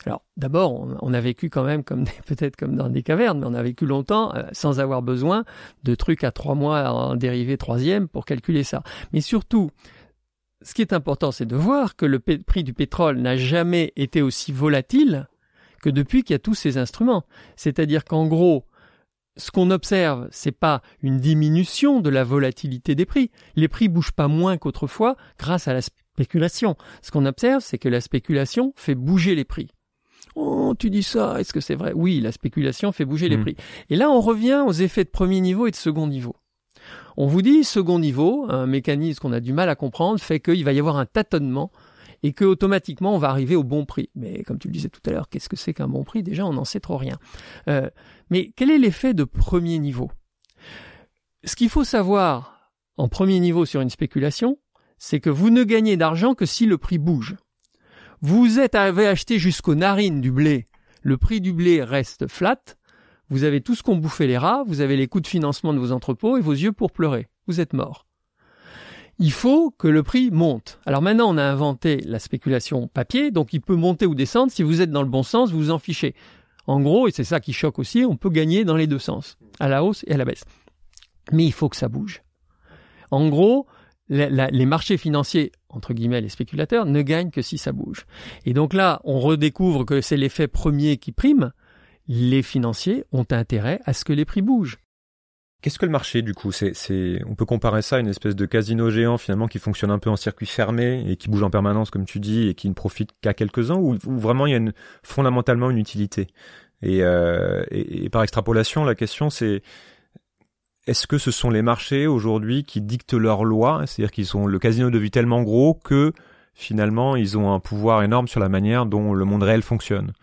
Alors d'abord, on, a vécu quand même [LAUGHS] peut-être comme dans des cavernes, mais on a vécu longtemps euh, sans avoir besoin de trucs à trois mois en dérivé troisième pour calculer ça. Mais surtout, ce qui est important, c'est de voir que le prix du pétrole n'a jamais été aussi volatile que depuis qu'il y a tous ces instruments. C'est-à-dire qu'en gros, ce qu'on observe, c'est pas une diminution de la volatilité des prix. Les prix bougent pas moins qu'autrefois grâce à la spéculation. Ce qu'on observe, c'est que la spéculation fait bouger les prix. Oh, tu dis ça, est-ce que c'est vrai? Oui, la spéculation fait bouger les mmh. prix. Et là, on revient aux effets de premier niveau et de second niveau. On vous dit second niveau, un mécanisme qu'on a du mal à comprendre, fait qu'il va y avoir un tâtonnement et que automatiquement on va arriver au bon prix. Mais comme tu le disais tout à l'heure, qu'est-ce que c'est qu'un bon prix? Déjà, on n'en sait trop rien. Euh, mais quel est l'effet de premier niveau? Ce qu'il faut savoir en premier niveau sur une spéculation, c'est que vous ne gagnez d'argent que si le prix bouge. Vous avez acheté jusqu'aux narines du blé, le prix du blé reste flat, vous avez tout ce qu'ont bouffé les rats, vous avez les coûts de financement de vos entrepôts et vos yeux pour pleurer. Vous êtes mort il faut que le prix monte. Alors maintenant, on a inventé la spéculation papier, donc il peut monter ou descendre. Si vous êtes dans le bon sens, vous vous en fichez. En gros, et c'est ça qui choque aussi, on peut gagner dans les deux sens, à la hausse et à la baisse. Mais il faut que ça bouge. En gros, les marchés financiers, entre guillemets les spéculateurs, ne gagnent que si ça bouge. Et donc là, on redécouvre que c'est l'effet premier qui prime. Les financiers ont intérêt à ce que les prix bougent. Qu'est-ce que le marché du coup c'est, on peut comparer ça à une espèce de casino géant finalement qui fonctionne un peu en circuit fermé et qui bouge en permanence comme tu dis et qui ne profite qu'à quelques-uns ou, vraiment il y a une, fondamentalement une utilité? Et, euh, et, par extrapolation, la question c'est est-ce que ce sont les marchés aujourd'hui qui dictent leurs lois, c'est-à-dire qu'ils sont le casino devenu tellement gros que finalement ils ont un pouvoir énorme sur la manière dont le monde réel fonctionne.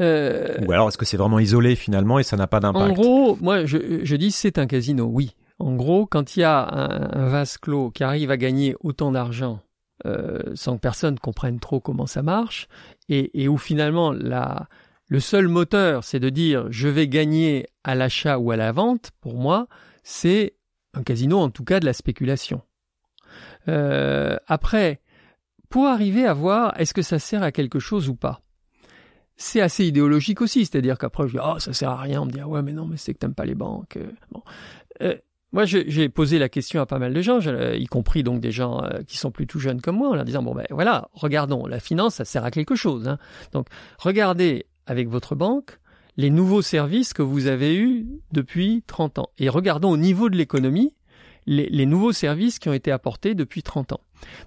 Euh, Ou alors est-ce que c'est vraiment isolé finalement et ça n'a pas d'impact? En gros, moi je, je dis c'est un casino, oui. En gros, quand il y a un, vase clos qui arrive à gagner autant d'argent euh, sans que personne comprenne trop comment ça marche, et, et où finalement la, le seul moteur c'est de dire je vais gagner à l'achat ou à la vente, pour moi c'est un casino en tout cas de la spéculation. Euh, après, pour arriver à voir est-ce que ça sert à quelque chose ou pas? C'est assez idéologique aussi, c'est-à-dire qu'après je dis oh ça sert à rien, on me dit ah ouais mais non mais c'est que t'aimes pas les banques. Euh, bon. Euh, moi j'ai posé la question à pas mal de gens, y compris donc des gens euh, qui sont plutôt jeunes comme moi, en leur disant bon ben voilà regardons la finance ça sert à quelque chose. Hein. Donc regardez avec votre banque les nouveaux services que vous avez eus depuis 30 ans et regardons au niveau de l'économie les, nouveaux services qui ont été apportés depuis 30 ans.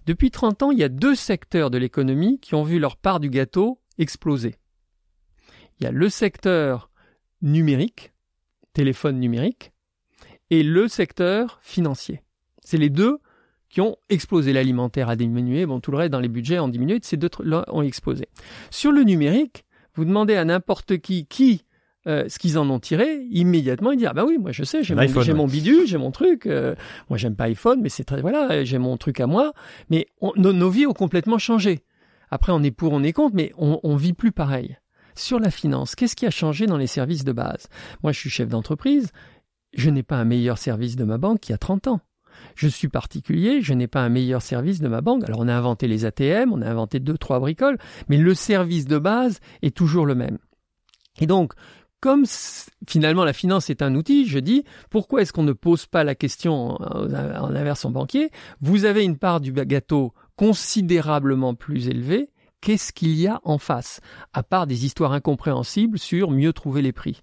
Depuis 30 ans, il y a deux secteurs de l'économie qui ont vu leur part du gâteau exploser il y a le secteur numérique, téléphone numérique, et le secteur financier. C'est les deux qui ont explosé. L'alimentaire a diminué, bon, tout le reste dans les budgets ont diminué, ces deux-là ont explosé. Sur le numérique, vous demandez à n'importe qui qui euh, ce qu'ils en ont tiré, immédiatement il dit ah bah oui moi je sais j'ai mon, mon, bidule j'ai mon truc euh, moi j'aime pas iPhone mais c'est très voilà j'ai mon truc à moi. Mais nos, vies ont complètement changé. Après on est pour on est contre mais on, on vit plus pareil. Sur la finance, qu'est-ce qui a changé dans les services de base? Moi, je suis chef d'entreprise, je n'ai pas un meilleur service de ma banque qu'il y a 30 ans. Je suis particulier, je n'ai pas un meilleur service de ma banque. Alors on a inventé les ATM, on a inventé deux, trois bricoles, mais le service de base est toujours le même. Et donc, comme finalement la finance est un outil, je dis, pourquoi est-ce qu'on ne pose pas la question en, en banquier? Vous avez une part du gâteau considérablement plus élevée qu'est-ce qu'il y a en face, à part des histoires incompréhensibles sur mieux trouver les prix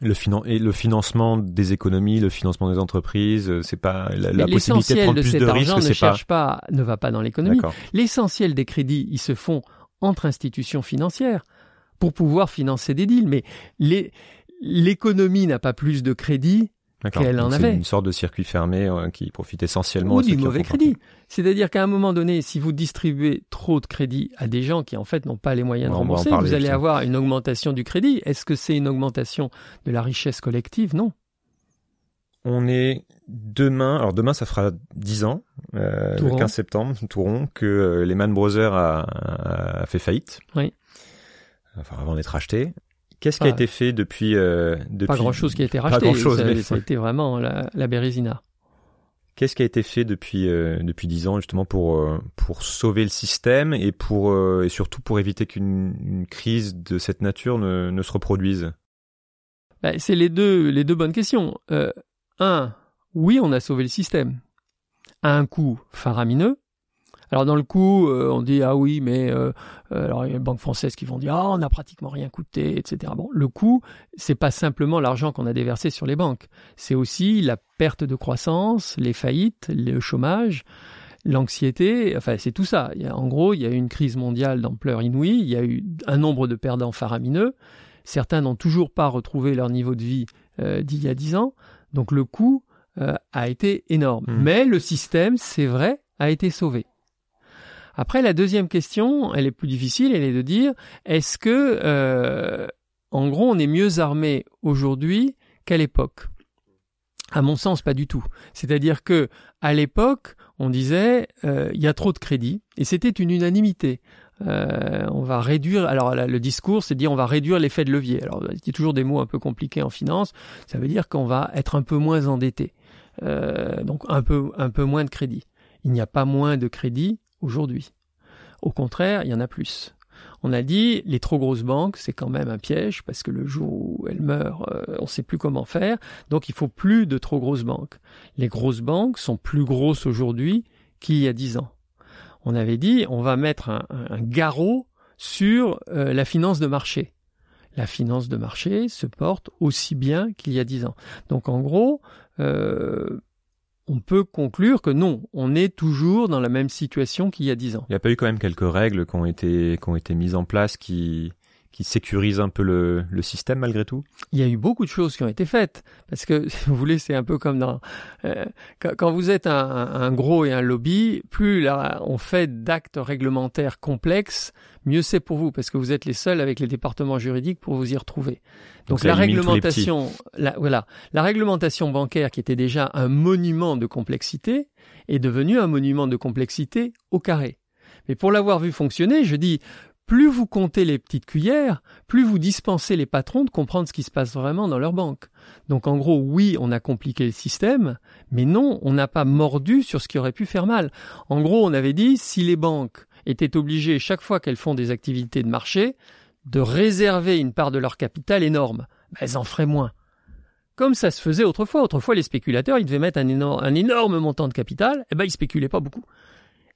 le, et le financement des économies, le financement des entreprises, euh, c'est pas la, possibilité de prendre plus de risques. ne cherche pas, ne va pas dans l'économie. L'essentiel des crédits, ils se font entre institutions financières pour pouvoir financer des deals. Mais l'économie n'a pas plus de crédits qu'elle en avait. une sorte de circuit fermé euh, qui profite essentiellement ou du mauvais crédit. C'est-à-dire qu'à un moment donné, si vous distribuez trop de crédit à des gens qui en fait n'ont pas les moyens de rembourser, vous allez avoir une augmentation du crédit. Est-ce que c'est une augmentation de la richesse collective? Non. On est demain, alors demain ça fera 10 ans, euh, le 15 septembre, Touron, que euh, Lehman Brothers a, a, fait faillite. Oui. Enfin, avant d'être acheté. Qu'est-ce qui a été fait depuis, euh, depuis... Pas grand-chose qui a été racheté. Pas grand-chose. Ça, mais... ça a été vraiment la, la Bérésina. Qu'est-ce qui a été fait depuis euh, depuis dix ans justement pour euh, pour sauver le système et pour euh, et surtout pour éviter qu'une crise de cette nature ne, ne se reproduise? Bah, C'est les deux les deux bonnes questions. un, oui, on a sauvé le système à un coût faramineux. Alors dans le coup, euh, on dit ah oui, mais euh, euh, alors il y a une banque française qui vont dire ah on n'a pratiquement rien coûté, etc. Bon, le coût, c'est pas simplement l'argent qu'on a déversé sur les banques, c'est aussi la perte de croissance, les faillites, le chômage, l'anxiété. Enfin, c'est tout ça. Il y a, en gros, il y a eu une crise mondiale d'ampleur inouïe. Il y a eu un nombre de perdants faramineux. Certains n'ont toujours pas retrouvé leur niveau de vie d'il y a dix ans. Donc le coût a été énorme. Mmh. Mais le système, c'est vrai, a été sauvé. Après, la deuxième question, elle est plus difficile, elle est de dire, est-ce que, euh, en gros, on est mieux armé aujourd'hui qu'à l'époque? À mon sens, pas du tout. C'est-à-dire que à l'époque, on disait, euh, il y a trop de crédit, et c'était une unanimité. Euh, on va réduire. Alors le discours, c'est dire on va réduire l'effet de levier. Alors a toujours des mots un peu compliqués en finance. Ça veut dire qu'on va être un peu moins endetté, donc un peu un peu moins de crédit. Il n'y a pas moins de crédit aujourd'hui. Au contraire, il y en a plus. On a dit les trop grosses banques, c'est quand même un piège parce que le jour où elles meurent, euh, on ne sait plus comment faire. Donc il faut plus de trop grosses banques. Les grosses banques sont plus grosses aujourd'hui qu'il y a dix ans. On avait dit on va mettre un, garrot sur euh, la finance de marché. La finance de marché se porte aussi bien qu'il y a dix ans. Donc en gros, euh, on peut conclure que non, on est toujours dans la même situation qu'il y a dix ans. Il n'y a pas eu quand même quelques règles qui ont été, qui ont été mises en place qui, qui sécurisent un peu le, le, système malgré tout Il y a eu beaucoup de choses qui ont été faites. Parce que, [LAUGHS] si vous voulez, c'est un peu comme dans... Euh, quand, vous êtes un, un, gros et un lobby, plus là, on fait d'actes réglementaires complexes, mieux c'est pour vous, parce que vous êtes les seuls avec les départements juridiques pour vous y retrouver. Donc, la réglementation, la, voilà, la réglementation bancaire qui était déjà un monument de complexité est devenue un monument de complexité au carré. Mais pour l'avoir vu fonctionner, je dis, plus vous comptez les petites cuillères, plus vous dispensez les patrons de comprendre ce qui se passe vraiment dans leur banque. Donc en gros, oui, on a compliqué le système, mais non, on n'a pas mordu sur ce qui aurait pu faire mal. En gros, on avait dit, si les banques étaient obligées, chaque fois qu'elles font des activités de marché, de réserver une part de leur capital énorme, ben, elles en feraient moins. Comme ça se faisait autrefois. Autrefois, les spéculateurs, ils devaient mettre un énorme, un énorme montant de capital, et eh ben, ils spéculaient pas beaucoup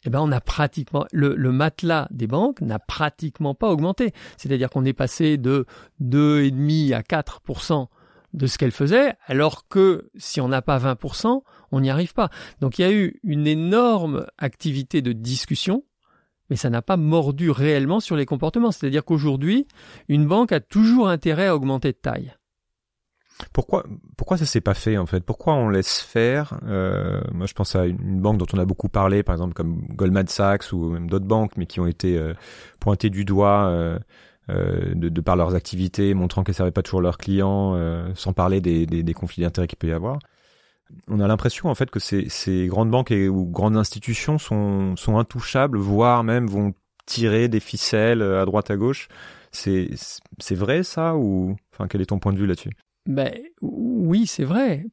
eh ben on a pratiquement le, matelas des banques n'a pratiquement pas augmenté. C'est-à-dire qu'on est passé de 2,5 à 4% de ce qu'elle faisait, alors que si on n'a pas 20%, on n'y arrive pas. Donc il y a eu une énorme activité de discussion, mais ça n'a pas mordu réellement sur les comportements. C'est-à-dire qu'aujourd'hui, une banque a toujours intérêt à augmenter de taille. Pourquoi, pourquoi ça s'est pas fait en fait? Pourquoi on laisse faire euh, Moi, je pense à une banque dont on a beaucoup parlé, par exemple comme Goldman Sachs ou même d'autres banques, mais qui ont été euh, pointées du doigt euh, de, par leurs activités, montrant qu'elles servaient pas toujours leurs clients, sans parler des, conflits d'intérêts qu'il peut y avoir. On a l'impression en fait que ces, grandes banques et, ou grandes institutions sont, sont intouchables, voire même vont tirer des ficelles à droite à gauche. C'est c'est vrai ça ou enfin quel est ton point de vue là-dessus? Ben oui, c'est vrai.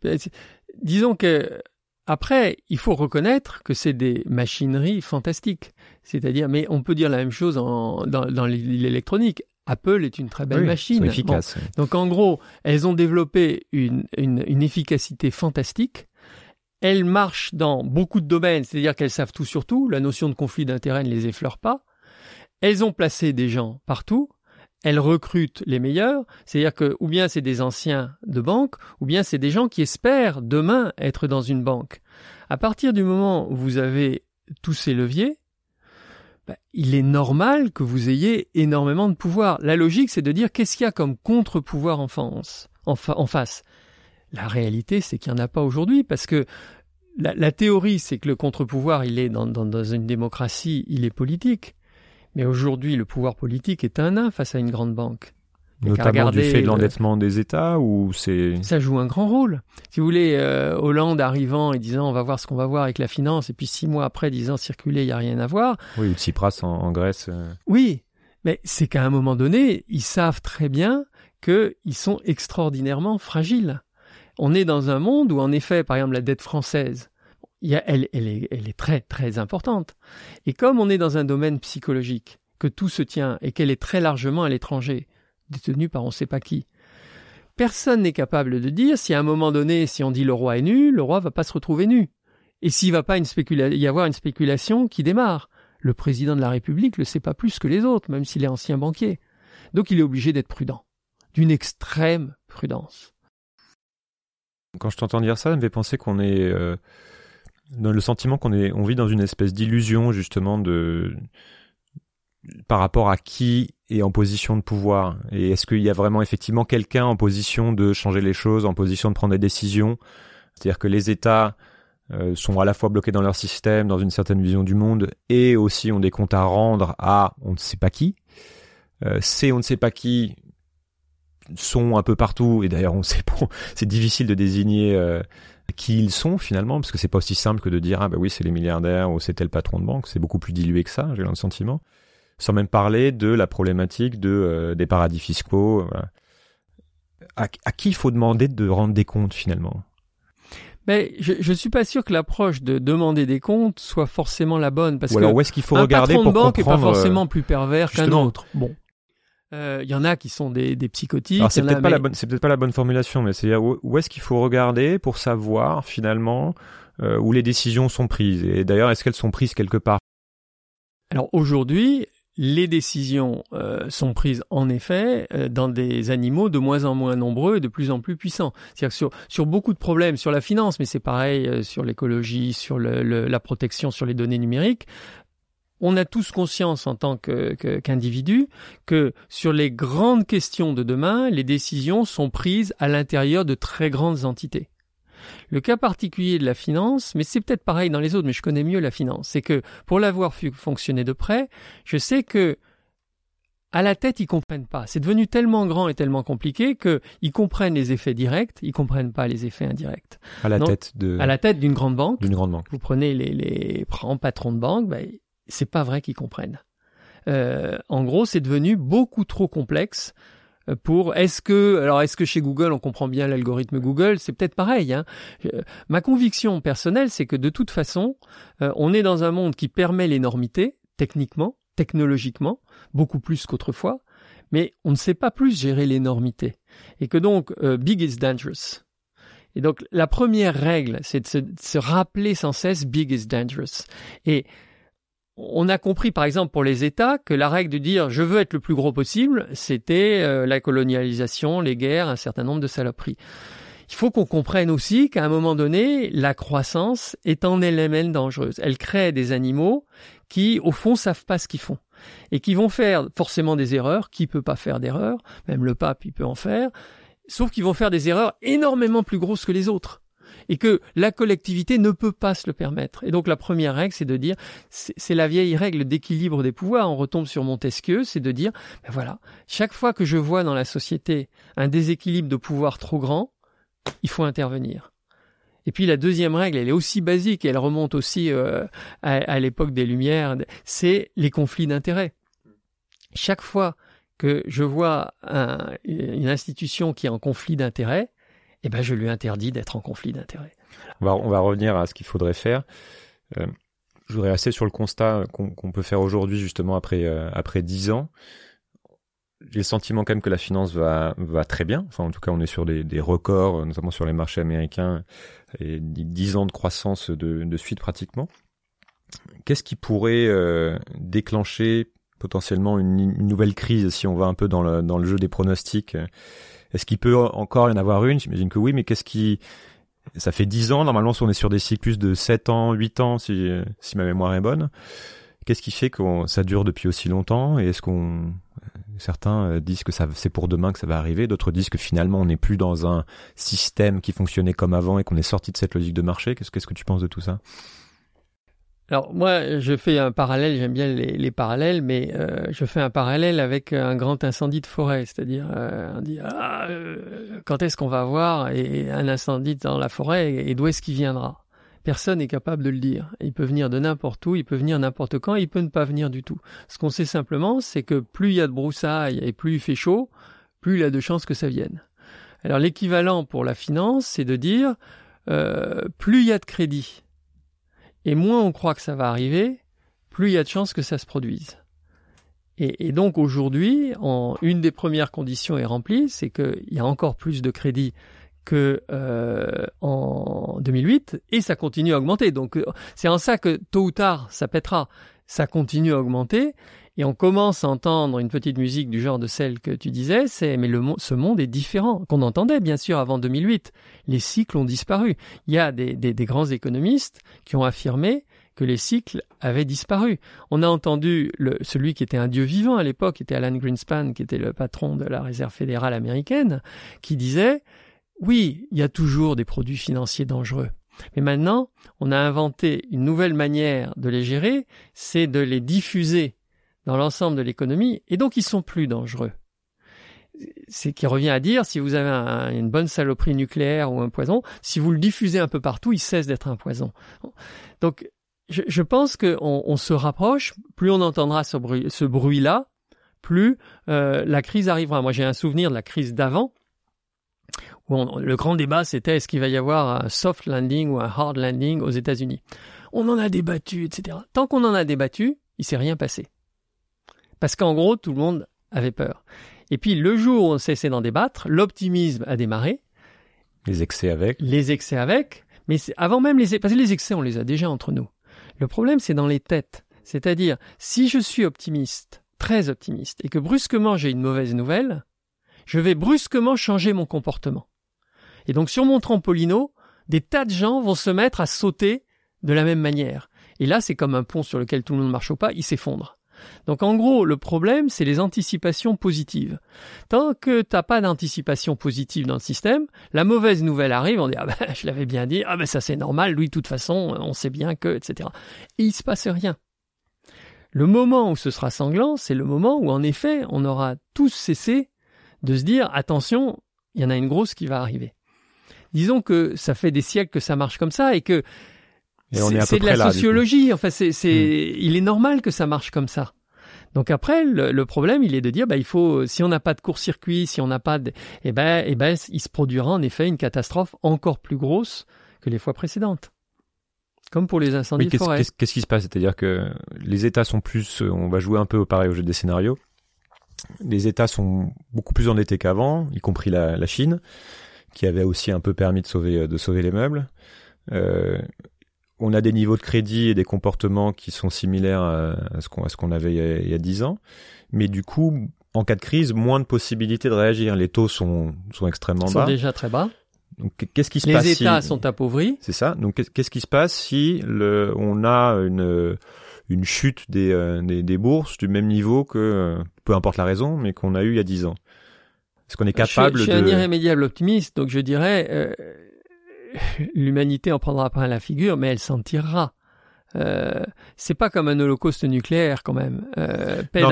Disons que après, il faut reconnaître que c'est des machineries fantastiques. C'est-à-dire, mais on peut dire la même chose en, dans, dans l'électronique. Apple est une très belle machine. Efficace. Donc en gros, elles ont développé une, une, une efficacité fantastique. Elles marchent dans beaucoup de domaines, c'est-à-dire qu'elles savent tout sur tout. La notion de conflit d'intérêt ne les effleure pas. Elles ont placé des gens partout elle recrute les meilleurs, c'est-à-dire que ou bien c'est des anciens de banque, ou bien c'est des gens qui espèrent demain être dans une banque. À partir du moment où vous avez tous ces leviers, bah, il est normal que vous ayez énormément de pouvoir. La logique, c'est de dire qu'est-ce qu'il y a comme contre-pouvoir en, en, face? La réalité, c'est qu'il n'y en a pas aujourd'hui, parce que la, théorie, c'est que le contre-pouvoir, il est dans une démocratie, il est politique. Mais aujourd'hui, le pouvoir politique est un nain face à une grande banque. Notamment du fait de l'endettement des États ou c'est ça joue un grand rôle. Si vous voulez, euh, Hollande arrivant et disant on va voir ce qu'on va voir avec la finance et puis six mois après disant circuler il y a rien à voir. Oui, ou Tsipras en, en Grèce. Euh. Oui, mais c'est qu'à un moment donné, ils savent très bien qu'ils sont extraordinairement fragiles. On est dans un monde où en effet, par exemple, la dette française elle, est, très très importante. Et comme on est dans un domaine psychologique, que tout se tient et qu'elle est très largement à l'étranger, détenue par on ne sait pas qui, personne n'est capable de dire si à un moment donné, si on dit le roi est nu, le roi va pas se retrouver nu. Et s'il va pas y avoir une spéculation qui démarre. Le président de la République le sait pas plus que les autres, même s'il est ancien banquier. Donc il est obligé d'être prudent, d'une extrême prudence. Quand je t'entends dire ça, ça me fait penser qu'on est euh, dans le sentiment qu'on est, on vit dans une espèce d'illusion justement de par rapport à qui est en position de pouvoir et est-ce qu'il y a vraiment effectivement quelqu'un en position de changer les choses, en position de prendre des décisions? C'est-à-dire que les États euh, sont à la fois bloqués dans leur système, dans une certaine vision du monde, et aussi ont des comptes à rendre à on ne sait pas qui. Euh, c'est on ne sait pas qui sont un peu partout, et d'ailleurs on sait [LAUGHS] c'est difficile de désigner euh, qui ils sont finalement, parce que c'est pas aussi simple que de dire ah bah oui c'est les milliardaires ou c'est tel patron de banque, c'est beaucoup plus dilué que ça, j'ai le sentiment. Sans même parler de la problématique de des paradis fiscaux. À, à, qui il faut demander de rendre des comptes finalement? Mais je, je suis pas sûr que l'approche de demander des comptes soit forcément la bonne parce Ou alors où est-ce qu'il faut un regarder patron pour de banque est pas euh, forcément plus pervers qu'un autre. Bon. Il y en a qui sont des, des psychotiques. Alors c'est peut-être pas mais- la bonne, c'est peut-être pas la bonne formulation, mais c'est où, où est-ce qu'il faut regarder pour savoir finalement euh, où les décisions sont prises? Et d'ailleurs, est-ce qu'elles sont prises quelque part? Alors aujourd'hui, les décisions euh, sont prises en effet euh, dans des animaux de moins en moins nombreux et de plus en plus puissants. C'est-à-dire sur, sur beaucoup de problèmes, sur la finance, mais c'est pareil euh, sur l'écologie, sur le, le- la protection, sur les données numériques, on a tous conscience en tant que- que- qu'individus que sur les grandes questions de demain, les décisions sont prises à l'intérieur de très grandes entités. Le cas particulier de la finance, mais c'est peut-être pareil dans les autres, mais je connais mieux la finance, c'est que pour l'avoir fonctionné de près, je sais que à la tête, ils comprennent pas. C'est devenu tellement grand et tellement compliqué que ils comprennent les effets directs, ils comprennent pas les effets indirects. à la tête de À la tête d'une grande banque, d'une grande banque vous prenez les, les grands patrons de banque, ben, c'est pas vrai qu'ils comprennent. Euh, en gros, c'est devenu beaucoup trop complexe euh, pour. Est-ce que, alors, est-ce que chez Google on comprend bien l'algorithme Google? C'est peut-être pareil. Hein. Euh, ma conviction personnelle, c'est que de toute façon, euh, on est dans un monde qui permet l'énormité techniquement, technologiquement, beaucoup plus qu'autrefois, mais on ne sait pas plus gérer l'énormité, et que donc big is dangerous. Et donc la première règle, c'est de de se rappeler sans cesse big is dangerous. Et on a compris, par exemple, pour les États, que la règle de dire je veux être le plus gros possible, c'était euh, la colonialisation, les guerres, un certain nombre de saloperies. Il faut qu'on comprenne aussi qu'à un moment donné, la croissance est en elle-même dangereuse. Elle crée des animaux qui, au fond, savent pas ce qu'ils font et qui vont faire forcément des erreurs. Qui peut pas faire d'erreurs? Même le pape, il peut en faire. Sauf qu'ils vont faire des erreurs énormément plus grosses que les autres et que la collectivité ne peut pas se le permettre. Et donc la première règle, c'est de dire, c'est la vieille règle d'équilibre des pouvoirs, on retombe sur Montesquieu, c'est de dire, ben voilà, chaque fois que je vois dans la société un déséquilibre de pouvoir trop grand, il faut intervenir. Et puis la deuxième règle, elle est aussi basique, elle remonte aussi euh, à, l'époque des Lumières, c'est les conflits d'intérêts. Chaque fois que je vois un- une institution qui est en conflit d'intérêts, eh ben je lui interdis d'être en conflit d'intérêts. On va, on va revenir à ce qu'il faudrait faire. Euh, je voudrais rester sur le constat qu'on peut faire aujourd'hui, justement, après, euh, après 10 ans. J'ai le sentiment quand même que la finance va, va très bien. Enfin, en tout cas, on est sur des, des records, notamment sur les marchés américains, et 10 ans de croissance de, de suite pratiquement. Qu'est-ce qui pourrait euh, déclencher potentiellement une, une nouvelle crise si on va un peu dans le, dans le jeu des pronostics Est-ce qu'il peut encore y en avoir une? J'imagine que oui, mais qu'est-ce qui... Ça fait 10 ans, normalement on est sur des cycles de 7 ans, 8 ans si, si ma mémoire est bonne. Qu'est-ce qui fait que ça dure depuis aussi longtemps? Et est-ce qu'on... Certains euh, disent que c'est pour demain que ça va arriver, d'autres disent que finalement on n'est plus dans un système qui fonctionnait comme avant et qu'on est sorti de cette logique de marché? Qu'est-ce que tu penses de tout ça? Alors moi, je fais un parallèle, j'aime bien les, les parallèles, mais euh, je fais un parallèle avec un grand incendie de forêt, c'est-à-dire euh, on dit ah, euh, quand est-ce qu'on va avoir un incendie dans la forêt et d'où est-ce qu'il viendra? Personne n'est capable de le dire. Il peut venir de n'importe où, il peut venir n'importe quand, il peut ne pas venir du tout. Ce qu'on sait simplement, c'est que plus il y a de broussailles et plus il fait chaud, plus il y a de chances que ça vienne. Alors l'équivalent pour la finance, c'est de dire euh, plus il y a de crédit et moins on croit que ça va arriver, plus il y a de chances que ça se produise. Et, donc aujourd'hui, une des premières conditions est remplie, c'est qu'il y a encore plus de crédit que euh, en 2008 et ça continue à augmenter. Donc euh, c'est en ça que tôt ou tard ça pètera. ça continue à augmenter. Et on commence à entendre une petite musique du genre de celle que tu disais, c'est mais le ce monde est différent, qu'on entendait bien sûr avant 2008. Les cycles ont disparu. Il y a des, des, des grands économistes qui ont affirmé que les cycles avaient disparu. On a entendu le, celui qui était un dieu vivant à l'époque, qui était Alan Greenspan, qui était le patron de la Réserve fédérale américaine, qui disait oui, il y a toujours des produits financiers dangereux. Mais maintenant, on a inventé une nouvelle manière de les gérer, c'est de les diffuser dans l'ensemble de l'économie, et donc ils sont plus dangereux. C'est qui revient à dire, si vous avez une bonne saloperie nucléaire ou un poison, si vous le diffusez un peu partout, il cesse d'être un poison. Donc, je, pense qu'on on se rapproche, plus on entendra ce, bruit, bruit-là, plus euh, la crise arrivera. Moi, j'ai un souvenir de la crise d'avant, où le grand débat, c'était est-ce qu'il va y avoir un soft landing ou un hard landing aux États-Unis? On en a débattu, etc. Tant qu'on en a débattu, il s'est rien passé. Parce qu'en gros, tout le monde avait peur. Et puis le jour où on cessait d'en débattre, l'optimisme a démarré. Les excès avec. Les excès avec. Mais avant même les parce que les excès, on les a déjà entre nous. Le problème, c'est dans les têtes. C'est-à-dire, si je suis optimiste, très optimiste, et que brusquement j'ai une mauvaise nouvelle, je vais brusquement changer mon comportement. Et donc sur mon trampolino, des tas de gens vont se mettre à sauter de la même manière. Et là, c'est comme un pont sur lequel tout le monde marche au pas, il s'effondre. Donc en gros, le problème, c'est les anticipations positives. Tant que t'as pas d'anticipation positive dans le système, la mauvaise nouvelle arrive, on dit ah ben [LAUGHS] je l'avais bien dit, ah ben ça c'est normal, lui de toute façon, on sait bien que, etc. Et il se passe rien. Le moment où ce sera sanglant, c'est le moment où en effet on aura tous cessé de se dire attention, il y en a une grosse qui va arriver. Disons que ça fait des siècles que ça marche comme ça et que c'est de la sociologie. Enfin, c'est, c'est, hmm. il est normal que ça marche comme ça. Donc après, le, problème, il est de dire, bah, il faut, si on n'a pas de court-circuit, si on n'a pas de, eh ben, eh ben, il se produira en effet une catastrophe encore plus grosse que les fois précédentes. Comme pour les incendies de forêt. Qu'est-ce, qui se passe? C'est-à-dire que les États sont plus, on va jouer un peu pareil au jeu des scénarios. Les États sont beaucoup plus endettés qu'avant, y compris la, la Chine, qui avait aussi un peu permis de sauver, de sauver les meubles. Euh, on a des niveaux de crédit et des comportements qui sont similaires à, ce qu'on ce qu'on avait il y, a, dix ans, mais du coup, en cas de crise, moins de possibilités de réagir. Les taux sont sont extrêmement bas. Sont déjà très bas. Donc qu'est-ce qui se passe Les États sont appauvris. C'est ça. Donc qu'est-ce qui se passe si le, on a une une chute des, euh, des, des bourses du même niveau que euh, peu importe la raison, mais qu'on a eu il y a dix ans? Est-ce qu'on est capable je, je suis un irrémédiable optimiste, donc je dirais euh, [LAUGHS] l'humanité en prendra pas la figure, mais elle s'en tirera. Euh, c'est pas comme un holocauste nucléaire quand même. Euh, plein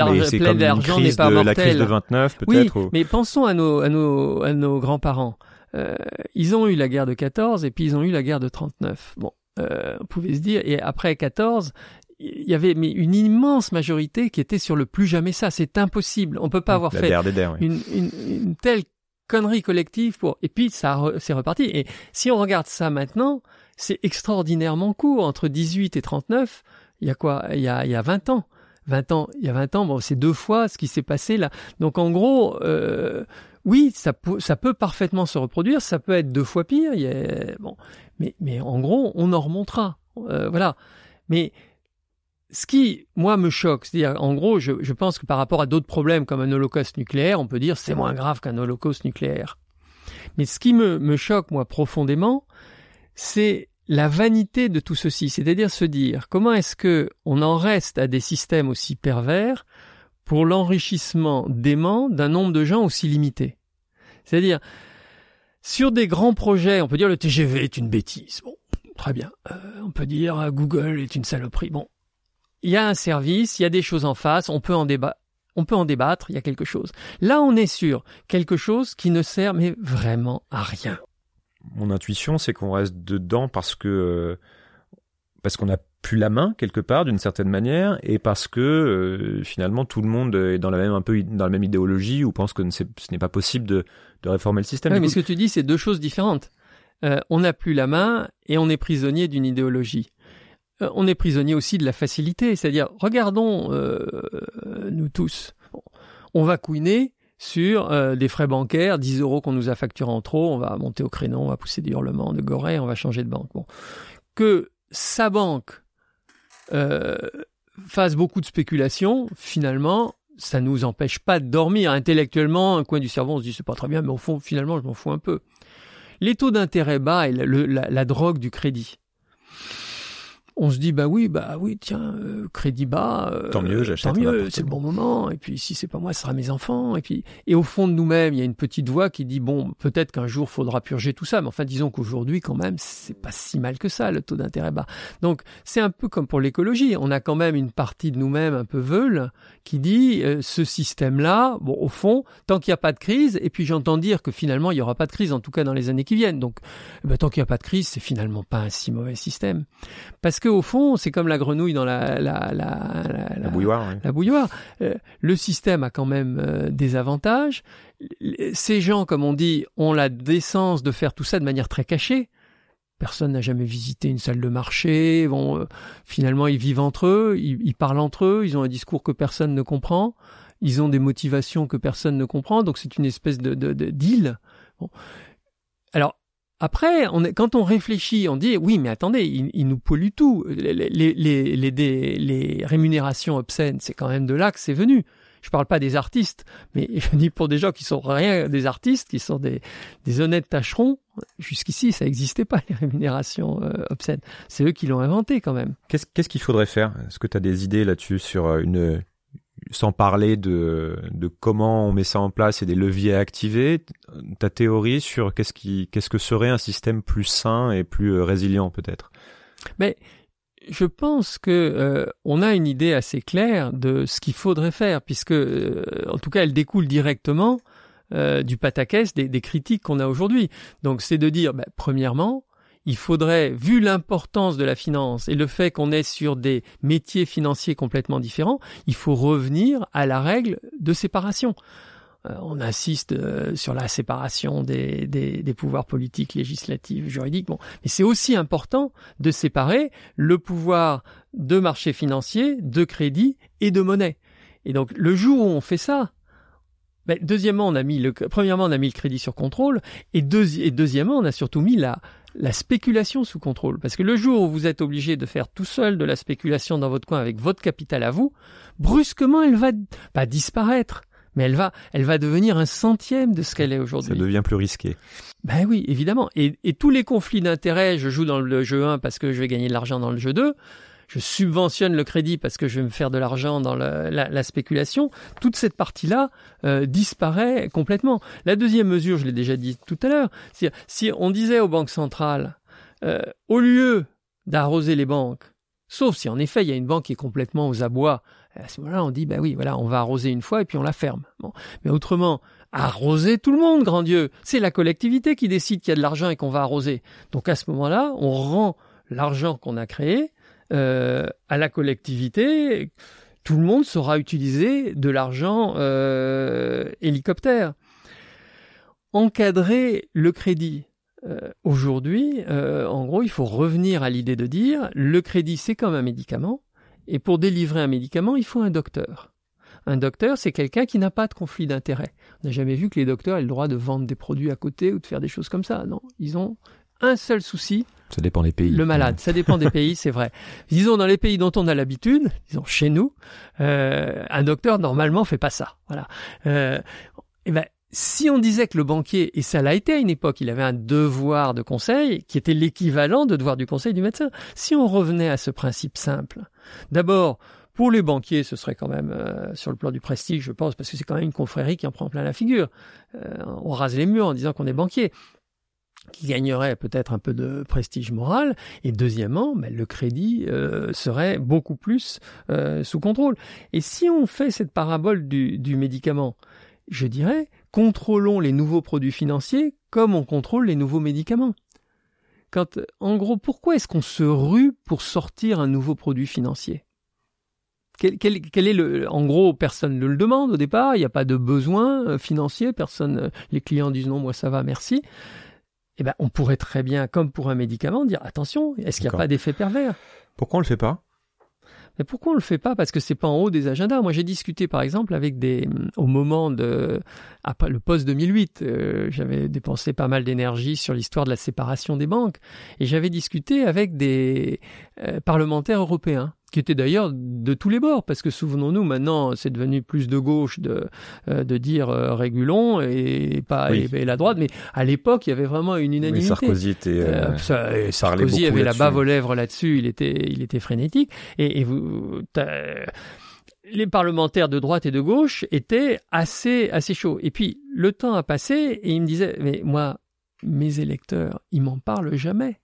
d'argent n'est pas mortel. La crise de 29 peut-être. Oui, mais pensons à nos, à nos, à nos grands-parents. Euh, ils ont eu la guerre de 14 et puis ils ont eu la guerre de 39. Bon, euh, on pouvait se dire, et après 14, il y avait mais une immense majorité qui était sur le plus jamais ça. C'est impossible. On peut pas avoir fait une, une, une, telle connerie collective pour et puis ça c'est reparti. Et si on regarde ça maintenant c'est extraordinairement court entre 18 et 39 il y a quoi? Il y a il y a 20 ans. 20 ans il y a 20 ans bon c'est deux fois ce qui s'est passé là. Donc en gros euh, oui ça peut ça peut parfaitement se reproduire ça peut être deux fois pire bon. Mais mais en gros on en remontera. Euh, voilà. Mais ce qui, moi, me choque, c'est-à-dire, en gros, je, je, pense que par rapport à d'autres problèmes comme un holocauste nucléaire, on peut dire c'est moins grave qu'un holocauste nucléaire. Mais ce qui me, choque, moi, profondément, c'est la vanité de tout ceci, c'est-à-dire se dire comment est-ce que on en reste à des systèmes aussi pervers pour l'enrichissement dément d'un nombre de gens aussi limité? C'est-à-dire, sur des grands projets, on peut dire le TGV est une bêtise. Bon, très bien. Euh, on peut dire Google est une saloperie. Bon, il y a un service, il y a des choses en face, on peut en débattre. On peut en débattre, il y a quelque chose. Là, on est sur quelque chose qui ne sert mais vraiment à rien. Mon intuition, c'est qu'on reste dedans parce que euh, parce qu'on n'a plus la main quelque part d'une certaine manière et parce que euh, finalement tout le monde est dans la même un peu dans la même idéologie ou pense que ce n'est pas possible de, de réformer le système. Oui, mais ce que tu dis, c'est deux choses différentes. Euh, on n'a plus la main et on est prisonnier d'une idéologie. Euh, on est prisonnier aussi de la facilité. C'est-à-dire, regardons euh, nous tous. On va couiner sur euh, des frais bancaires, 10 euros qu'on nous a facturés en trop, on va monter au créneau, on va pousser des hurlements de gorée, on va changer de banque. Bon. Que sa banque fasse beaucoup de spéculation, finalement, ça nous empêche pas de dormir. Intellectuellement, un coin du cerveau, on se dit c'est pas très bien, mais au fond, finalement, je m'en fous un peu. Les taux d'intérêt bas et la, drogue du crédit on se dit bah oui bah oui tiens euh, crédit bas euh, tant mieux j'achète tant mieux c'est le bon moment et puis si c'est pas moi ce sera mes enfants et puis et au fond de nous-mêmes il y a une petite voix qui dit bon peut-être qu'un jour faudra purger tout ça mais enfin disons qu'aujourd'hui quand même c'est pas si mal que ça le taux d'intérêt bas. Donc c'est un peu comme pour l'écologie on a quand même une partie de nous-mêmes un peu veule qui dit euh, ce système là bon au fond tant qu'il n'y a pas de crise et puis j'entends dire que finalement il y aura pas de crise en tout cas dans les années qui viennent. Donc eh ben, tant qu'il n'y a pas de crise c'est finalement pas un si mauvais système. Parce que au fond, c'est comme la grenouille dans la la la, la, bouilloire. La bouilloire. Euh, le système a quand même euh, des avantages. Ces gens, comme on dit, ont la décence de faire tout ça de manière très cachée. Personne n'a jamais visité une salle de marché. Bon, euh, finalement, ils vivent entre eux, ils, parlent entre eux, ils ont un discours que personne ne comprend, ils ont des motivations que personne ne comprend. Donc, c'est une espèce de, de, de deal. Bon. Après, on est, quand on réfléchit, on dit oui, mais attendez, ils, nous polluent tout. Les, les, les, les, rémunérations obscènes, c'est quand même de là que c'est venu. Je parle pas des artistes, mais [LAUGHS] je dis pour des gens qui sont rien des artistes, qui sont des, des honnêtes tâcherons. Jusqu'ici, ça n'existait pas [LAUGHS] les rémunérations euh, obscènes. C'est eux qui l'ont inventé quand même. Qu'est-ce qu'est-ce qu'il faudrait faire? Est-ce que tu as des idées là-dessus sur euh, une sans parler de, de comment on met ça en place et des leviers à activer, ta théorie sur qu'est-ce qui, qu'est-ce que serait un système plus sain et plus euh, résilient peut-être? Mais je pense que euh, on a une idée assez claire de ce qu'il faudrait faire, puisque euh, en tout cas elle découle directement du pataquès des, des critiques qu'on a aujourd'hui. Donc c'est de dire, bah, premièrement, il faudrait, vu l'importance de la finance et le fait qu'on est sur des métiers financiers complètement différents, il faut revenir à la règle de séparation. Euh, on insiste euh, sur la séparation des, pouvoirs politiques, législatifs, juridiques. Bon, mais c'est aussi important de séparer le pouvoir de marché financier, de crédit et de monnaie. Et donc le jour où on fait ça, ben, deuxièmement, on a mis le, premièrement, on a mis le crédit sur contrôle, et deuxièmement, on a surtout mis la, la spéculation sous contrôle. Parce que le jour où vous êtes obligé de faire tout seul de la spéculation dans votre coin avec votre capital à vous, brusquement elle va pas disparaître, mais elle va, elle va devenir un centième de ce qu'elle est aujourd'hui. Ça devient plus risqué. Ben oui, évidemment. Et, et tous les conflits d'intérêts, je joue dans le jeu 1 parce que je vais gagner de l'argent dans le jeu 2, je subventionne le crédit parce que je vais me faire de l'argent dans la, la, spéculation, toute cette partie-là euh, disparaît complètement. La deuxième mesure, je l'ai déjà dit tout à l'heure, si on disait aux banques centrales, euh, au lieu d'arroser les banques, sauf si en effet il y a une banque qui est complètement aux abois, à ce moment-là on dit, ben oui, voilà, on va arroser une fois et puis on la ferme. Bon. Mais autrement, arroser tout le monde, grand Dieu. C'est la collectivité qui décide qu'il y a de l'argent et qu'on va arroser. Donc à ce moment-là, on rend l'argent qu'on a créé euh, à la collectivité, tout le monde saura utiliser de l'argent euh, hélicoptère. Encadrer le crédit. Euh, aujourd'hui, en gros, il faut revenir à l'idée de dire le crédit c'est comme un médicament, et pour délivrer un médicament, il faut un docteur. Un docteur, c'est quelqu'un qui n'a pas de conflit d'intérêt. On n'a jamais vu que les docteurs aient le droit de vendre des produits à côté ou de faire des choses comme ça. Non, ils ont un seul souci, ça dépend des pays. Le malade, ça dépend des pays, c'est vrai. [LAUGHS] Disons dans les pays dont on a l'habitude, disons chez nous, euh, un docteur normalement fait pas ça. Voilà. Euh, et eh ben, si on disait que le banquier, et ça l'a été à une époque, il avait un devoir de conseil qui était l'équivalent de devoir du conseil du médecin. Si on revenait à ce principe simple, d'abord, pour les banquiers, ce serait quand même euh, sur le plan du prestige, je pense, parce que c'est quand même une confrérie qui en prend plein la figure. Euh, on rase les murs en disant qu'on est banquier qui gagnerait peut-être un peu de prestige moral, et deuxièmement, ben, le crédit euh, serait beaucoup plus euh, sous contrôle. Et si on fait cette parabole du, médicament, je dirais, contrôlons les nouveaux produits financiers comme on contrôle les nouveaux médicaments. En gros, pourquoi est-ce qu'on se rue pour sortir un nouveau produit financier? Est le, en gros, personne ne le demande au départ, il n'y a pas de besoin euh, financier, personne, les clients disent non, moi ça va, merci eh ben, on pourrait très bien, comme pour un médicament, dire attention, est-ce qu'il n'y a pas d'effet pervers? Pourquoi on le fait pas? Mais pourquoi on le fait pas? Parce que c'est pas en haut des agendas. Moi, j'ai discuté, par exemple, avec des, au moment de, après le post 2008, euh, j'avais dépensé pas mal d'énergie sur l'histoire de la séparation des banques, et j'avais discuté avec des euh, parlementaires européens qui était d'ailleurs de tous les bords, parce que souvenons-nous, maintenant, c'est devenu plus de gauche de, euh, de dire euh, régulons et pas et, la droite, mais à l'époque, il y avait vraiment une unanimité. Sarkozy était euh, Sarkozy avait la bave aux lèvres là-dessus, il était il était frénétique et, et vous les parlementaires de droite et de gauche étaient assez assez chauds. Et puis le temps a passé et ils me disaient mais moi mes électeurs ils m'en parlent jamais.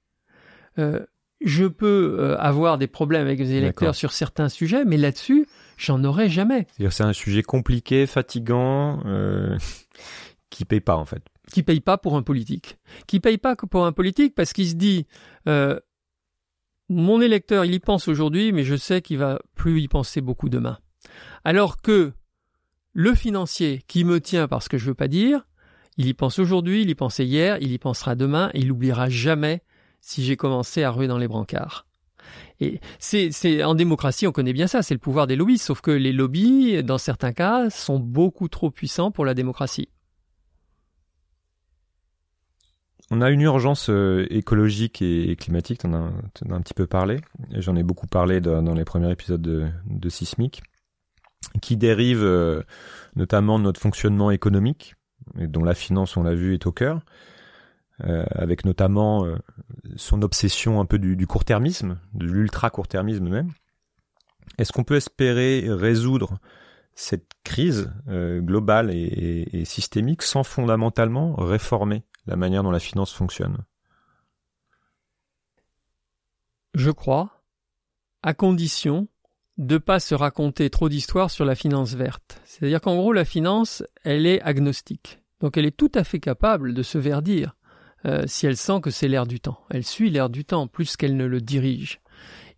Euh, je peux euh, avoir des problèmes avec mes électeurs sur certains sujets, mais là-dessus j'en aurai jamais. C'est un sujet compliqué, fatigant, euh, [LAUGHS] qui paye pas en fait. Qui paye pas pour un politique. Qui paye pas pour un politique parce qu'il se dit euh, mon électeur il y pense aujourd'hui, mais je sais qu'il va plus y penser beaucoup demain. Alors que le financier qui me tient parce que je veux pas dire, il y pense aujourd'hui, il y pensait hier, il y pensera demain, et il n'oubliera jamais si j'ai commencé à ruer dans les brancards. Et c'est, en démocratie, on connaît bien ça, c'est le pouvoir des lobbies, sauf que les lobbies, dans certains cas, sont beaucoup trop puissants pour la démocratie. On a une urgence euh, écologique et climatique, tu en as, un petit peu parlé, j'en ai beaucoup parlé dans les premiers épisodes de, Sismic qui dérive euh, notamment de notre fonctionnement économique, et dont la finance, on l'a vu, est au cœur, avec notamment euh, son obsession un peu du, court-termisme, de l'ultra-court-termisme même. Est-ce qu'on peut espérer résoudre cette crise globale et, et, systémique sans fondamentalement réformer la manière dont la finance fonctionne? Je crois, à condition de pas se raconter trop d'histoires sur la finance verte. C'est-à-dire qu'en gros, la finance, elle est agnostique. Donc elle est tout à fait capable de se verdir euh, si elle sent que c'est l'air du temps. Elle suit l'air du temps plus qu'elle ne le dirige.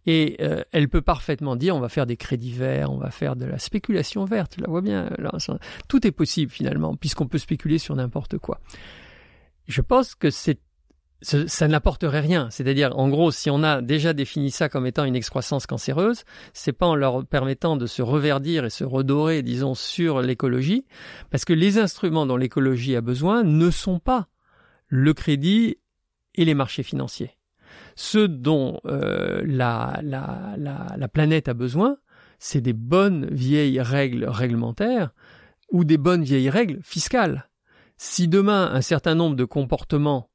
Et euh, elle peut parfaitement dire on va faire des crédits verts, on va faire de la spéculation verte. Tu la vois bien. tout est possible finalement, puisqu'on peut spéculer sur n'importe quoi. Je pense que c'est ça n'apporterait rien. C'est-à-dire, en gros, si on a déjà défini ça comme étant une excroissance cancéreuse, c'est pas en leur permettant de se reverdir et se redorer, disons, sur l'écologie, parce que les instruments dont l'écologie a besoin ne sont pas le crédit et les marchés financiers. Ceux dont euh, la planète a besoin, c'est des bonnes vieilles règles réglementaires ou des bonnes vieilles règles fiscales. Si demain un certain nombre de comportements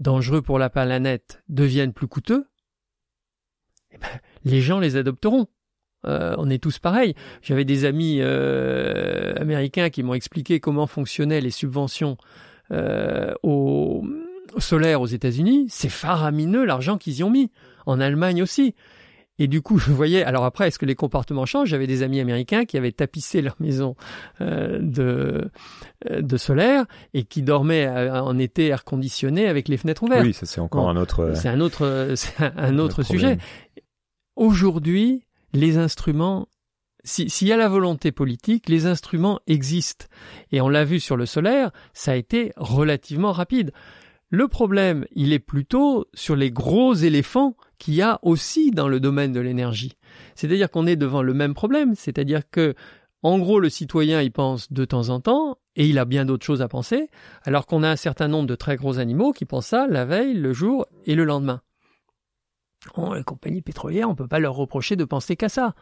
dangereux pour la planète deviennent plus coûteux, eh ben, les gens les adopteront. Euh, on est tous pareils. J'avais des amis euh, américains qui m'ont expliqué comment fonctionnaient les subventions euh, au, au, solaire aux États-Unis. C'est faramineux l'argent qu'ils y ont mis. En Allemagne aussi. Et du coup, je voyais. Alors après, est-ce que les comportements changent? J'avais des amis américains qui avaient tapissé leur maison euh, de euh, de solaire et qui dormaient euh, en été air conditionné avec les fenêtres ouvertes. Oui, ça c'est encore un autre. C'est un autre, [LAUGHS] c'est un autre sujet. Aujourd'hui, les instruments. S'il y a la volonté politique, les instruments existent. Et on l'a vu sur le solaire, ça a été relativement rapide. Le problème, il est plutôt sur les gros éléphants qu'il y a aussi dans le domaine de l'énergie. C'est-à-dire qu'on est devant le même problème, c'est-à-dire que en gros, le citoyen y pense de temps en temps, et il a bien d'autres choses à penser, alors qu'on a un certain nombre de très gros animaux qui pensent ça la veille, le jour et le lendemain. les compagnies pétrolières, on ne peut pas leur reprocher de penser qu'à ça.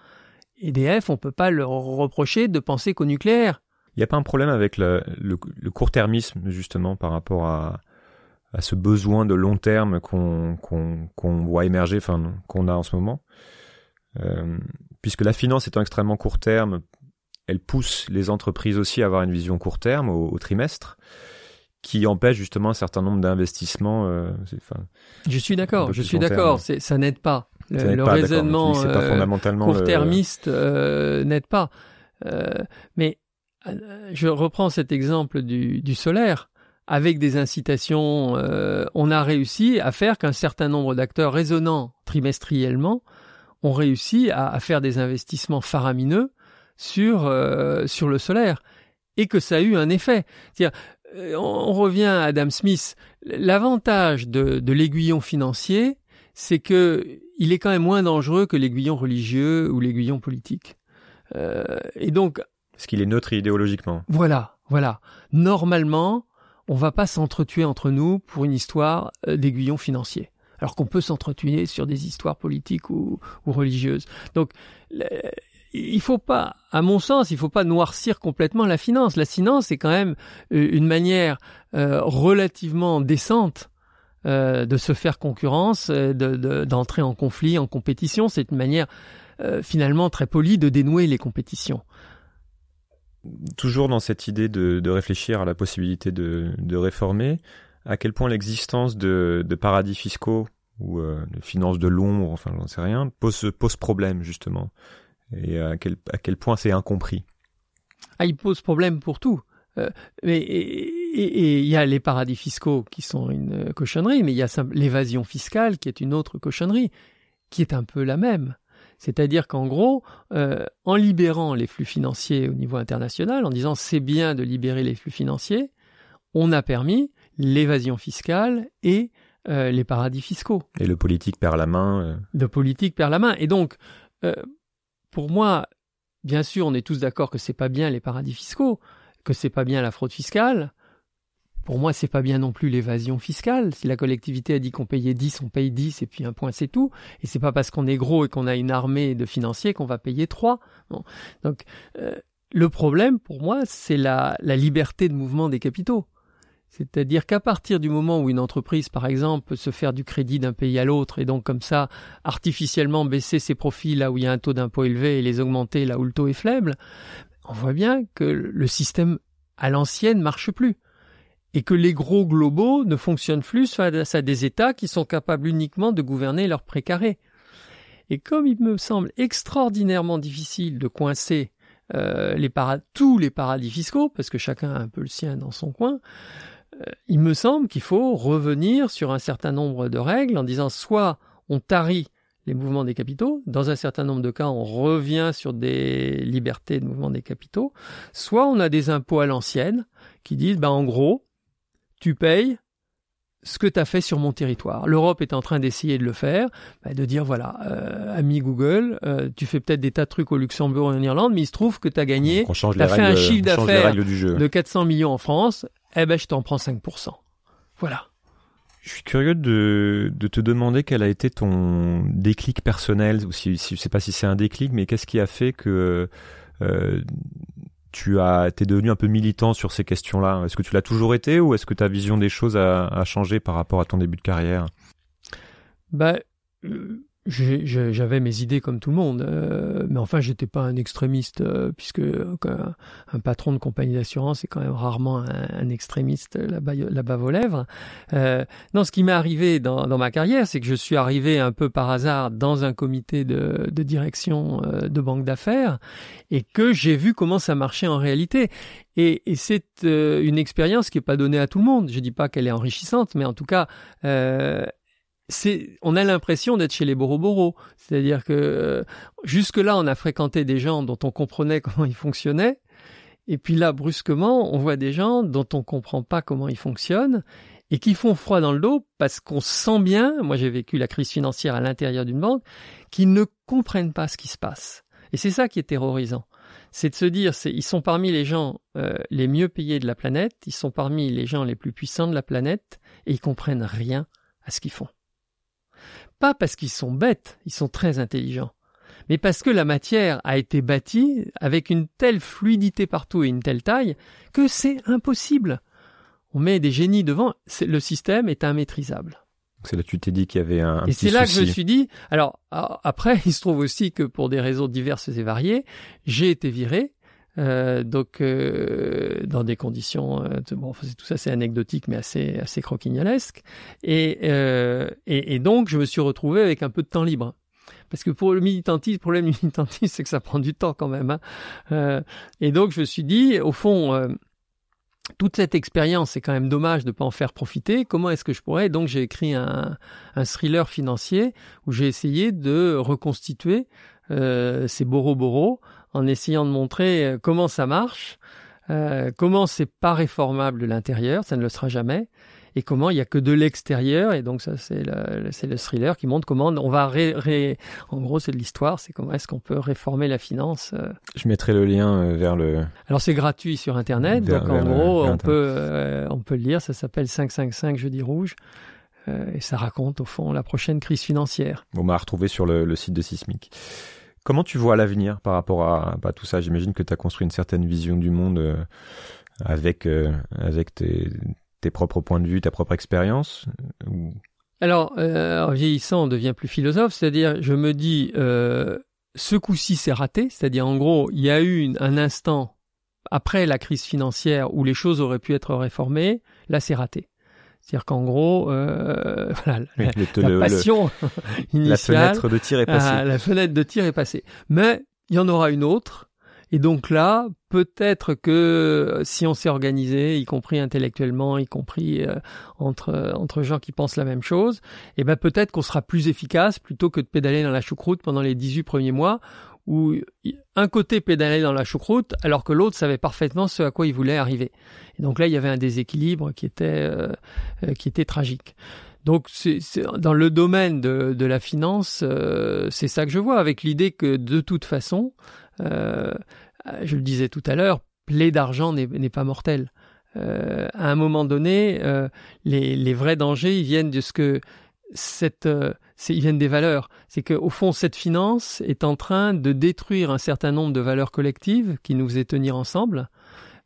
EDF, on ne peut pas leur reprocher de penser qu'au nucléaire. Il n'y a pas un problème avec le court-termisme, justement, par rapport à, à ce besoin de long terme qu'on voit émerger, enfin qu'on a en ce moment. Euh, puisque la finance étant extrêmement court terme, elle pousse les entreprises aussi à avoir une vision court terme au, trimestre, qui empêche justement un certain nombre d'investissements. Euh, je suis d'accord, je suis d'accord, ça n'aide pas. Le, raisonnement euh, court-termiste euh, n'aide pas. mais je reprends cet exemple du, du solaire avec des incitations, euh, on a réussi à faire qu'un certain nombre d'acteurs résonnants trimestriellement ont réussi à, faire des investissements faramineux sur euh, sur le solaire et que ça a eu un effet. euh, on revient à Adam Smith. L'avantage de, de l'aiguillon financier, c'est que il est quand même moins dangereux que l'aiguillon religieux ou l'aiguillon politique. et donc, parce qu'il est neutre idéologiquement. Voilà, voilà. Normalement, on va pas s'entretuer entre nous pour une histoire euh, d'aiguillon financier. alors qu'on peut s'entretuer sur des histoires politiques ou, ou religieuses. Donc, il faut pas, à mon sens, il faut pas noircir complètement la finance. La finance est quand même euh, une manière euh, relativement décente euh, de se faire concurrence, d'entrer en conflit, en compétition. C'est une manière finalement très polie de dénouer les compétitions. Toujours dans cette idée de, réfléchir à la possibilité de, réformer, à quel point l'existence de, paradis fiscaux ou de finances de l'ombre, enfin j'en sais rien, pose, pose problème justement et à quel, à quel point c'est incompris. Ah, il pose problème pour tout. Euh, mais et il y a les paradis fiscaux qui sont une cochonnerie, mais il y a l'évasion fiscale qui est une autre cochonnerie, qui est un peu la même. C'est-à-dire qu'en gros, euh, en libérant les flux financiers au niveau international, en disant c'est bien de libérer les flux financiers, on a permis l'évasion fiscale et euh, les paradis fiscaux. Et le politique perd la main. Le politique perd la main. Et donc, pour moi, bien sûr, on est tous d'accord que c'est pas bien les paradis fiscaux, que c'est pas bien la fraude fiscale. Pour moi, c'est pas bien non plus l'évasion fiscale. Si la collectivité a dit qu'on payait 10, on paye 10 et puis un point c'est tout. Et c'est pas parce qu'on est gros et qu'on a une armée de financiers qu'on va payer 3. Donc, euh, le problème pour moi, c'est la liberté de mouvement des capitaux. C'est-à-dire qu'à partir du moment où une entreprise, par exemple, peut se faire du crédit d'un pays à l'autre et donc comme ça artificiellement baisser ses profits là où il y a un taux d'impôt élevé et les augmenter là où le taux est faible, on voit bien que le système à l'ancienne marche plus et que les gros globaux ne fonctionnent plus face à des États qui sont capables uniquement de gouverner leur précaré. Et comme il me semble extraordinairement difficile de coincer euh, les tous les paradis fiscaux, parce que chacun a un peu le sien dans son coin, euh, il me semble qu'il faut revenir sur un certain nombre de règles en disant soit on tarit les mouvements des capitaux, dans un certain nombre de cas on revient sur des libertés de mouvement des capitaux, soit on a des impôts à l'ancienne qui disent bah en gros tu payes ce que tu as fait sur mon territoire. L'Europe est en train d'essayer de le faire, bah, de dire voilà, euh, ami Google, euh, tu fais peut-être des tas de trucs au Luxembourg et en Irlande, mais il se trouve que tu as gagné, tu as fait un chiffre d'affaires de 400 millions en France, eh ben je t'en prends 5%. Voilà. Je suis curieux de, de, te demander quel a été ton déclic personnel, ou si, si je sais pas si c'est un déclic, mais qu'est-ce qui a fait que euh, tu as, t'es devenu un peu militant sur ces questions-là. Est-ce que tu l'as toujours été, ou est-ce que ta vision des choses a, changé par rapport à ton début de carrière? Bah, j'avais mes idées comme tout le monde, euh, mais enfin j'étais pas un extrémiste euh, puisque un, patron de compagnie d'assurance est quand même rarement un, extrémiste la bas aux lèvres. Euh, non, ce qui m'est arrivé dans, dans, ma carrière, c'est que je suis arrivé un peu par hasard dans un comité de, de direction euh, de banque d'affaires et que j'ai vu comment ça marchait en réalité. Et, et c'est une expérience qui est pas donnée à tout le monde. Je dis pas qu'elle est enrichissante, mais en tout cas on a l'impression d'être chez les Boroboros. C'est-à-dire que euh, jusque-là, on a fréquenté des gens dont on comprenait [LAUGHS] comment ils fonctionnaient. Et puis là, brusquement, on voit des gens dont on comprend pas comment ils fonctionnent et qui font froid dans le dos parce qu'on sent bien, moi j'ai vécu la crise financière à l'intérieur d'une banque, qu'ils ne comprennent pas ce qui se passe. Et c'est ça qui est terrorisant. C'est de se dire, ils sont parmi les gens euh, les mieux payés de la planète, ils sont parmi les gens les plus puissants de la planète et ils comprennent rien à ce qu'ils font. Pas parce qu'ils sont bêtes, ils sont très intelligents, mais parce que la matière a été bâtie avec une telle fluidité partout et une telle taille que c'est impossible. On met des génies devant, le système est immaîtrisable. C'est là que tu t'es dit qu'il y avait un, un Et c'est là que je me suis dit, alors après, [LAUGHS] il se trouve aussi que pour des raisons diverses et variées, j'ai été viré euh, donc euh, dans des conditions euh, bon tout ça c'est anecdotique mais assez assez croquignolesque et, euh, et, donc je me suis retrouvé avec un peu de temps libre parce que pour le militantisme, le problème du militantisme, c'est que ça prend du temps quand même. Hein. Et donc je me suis dit, au fond, toute cette expérience, c'est quand même dommage de ne pas en faire profiter. Comment est-ce que je pourrais? Donc j'ai écrit un, thriller financier où j'ai essayé de reconstituer ces boro en essayant de montrer euh, comment ça marche, euh, comment c'est pas réformable de l'intérieur, ça ne le sera jamais, et comment il y a que de l'extérieur, et donc ça c'est le, c'est le thriller qui montre comment on va ré, en gros c'est de l'histoire, c'est comment est-ce qu'on peut réformer la finance. Euh. Je mettrai le lien vers le. Alors c'est gratuit sur internet, donc en gros on peut on peut le lire, ça s'appelle 555 jeudi rouge. et ça raconte au fond la prochaine crise financière. On m'a retrouvé sur le, site de Sismic. Comment tu vois l'avenir par rapport à, bah, tout ça? J'imagine que tu as construit une certaine vision du monde avec, avec tes, tes propres points de vue, ta propre expérience Alors, en vieillissant, on devient plus philosophe, c'est-à-dire, je me dis, ce coup-ci, c'est raté, c'est-à-dire, en gros, il y a eu un instant après la crise financière où les choses auraient pu être réformées, là c'est raté. C'est-à-dire qu'en gros, euh, [LAUGHS] voilà, la, passion [LAUGHS] initiale, la fenêtre de tir est passée. La fenêtre de tir est passée. Mais il y en aura une autre. Et donc là, peut-être que si on s'est organisé, y compris intellectuellement, y compris euh, entre entre gens qui pensent la même chose, et eh ben peut-être qu'on sera plus efficace plutôt que de pédaler dans la choucroute pendant les 18 premiers mois où un côté pédalait dans la choucroute alors que l'autre savait parfaitement ce à quoi il voulait arriver. Et donc là, il y avait un déséquilibre qui était euh, euh, qui était tragique. Donc dans le domaine de, de la finance, euh, c'est ça que je vois avec l'idée que de toute façon, je le disais tout à l'heure, plaie d'argent n'est pas mortel. à un moment donné, les, les, vrais dangers, ils viennent de ce que cette, ils viennent des valeurs. C'est qu'au fond, cette finance est en train de détruire un certain nombre de valeurs collectives qui nous faisaient tenir ensemble,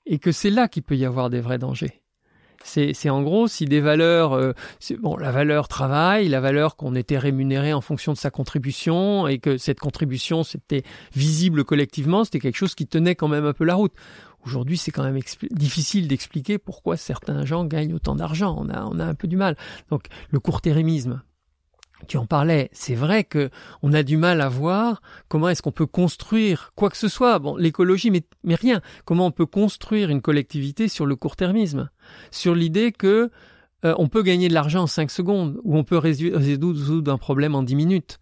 et que c'est là qu'il peut y avoir des vrais dangers. C'est en gros si des valeurs, euh, bon, la valeur travail, la valeur qu'on était rémunéré en fonction de sa contribution et que cette contribution c'était visible collectivement, c'était quelque chose qui tenait quand même un peu la route. Aujourd'hui, c'est quand même difficile d'expliquer pourquoi certains gens gagnent autant d'argent. On a, on a un peu du mal. Donc, le court-termisme, tu en parlais, c'est vrai que on a du mal à voir comment est-ce qu'on peut construire quoi que ce soit. Bon, l'écologie, mais, mais rien. Comment on peut construire une collectivité sur le court-termisme, sur l'idée que euh, on peut gagner de l'argent en 5 secondes ou on peut résoudre un problème en 10 minutes.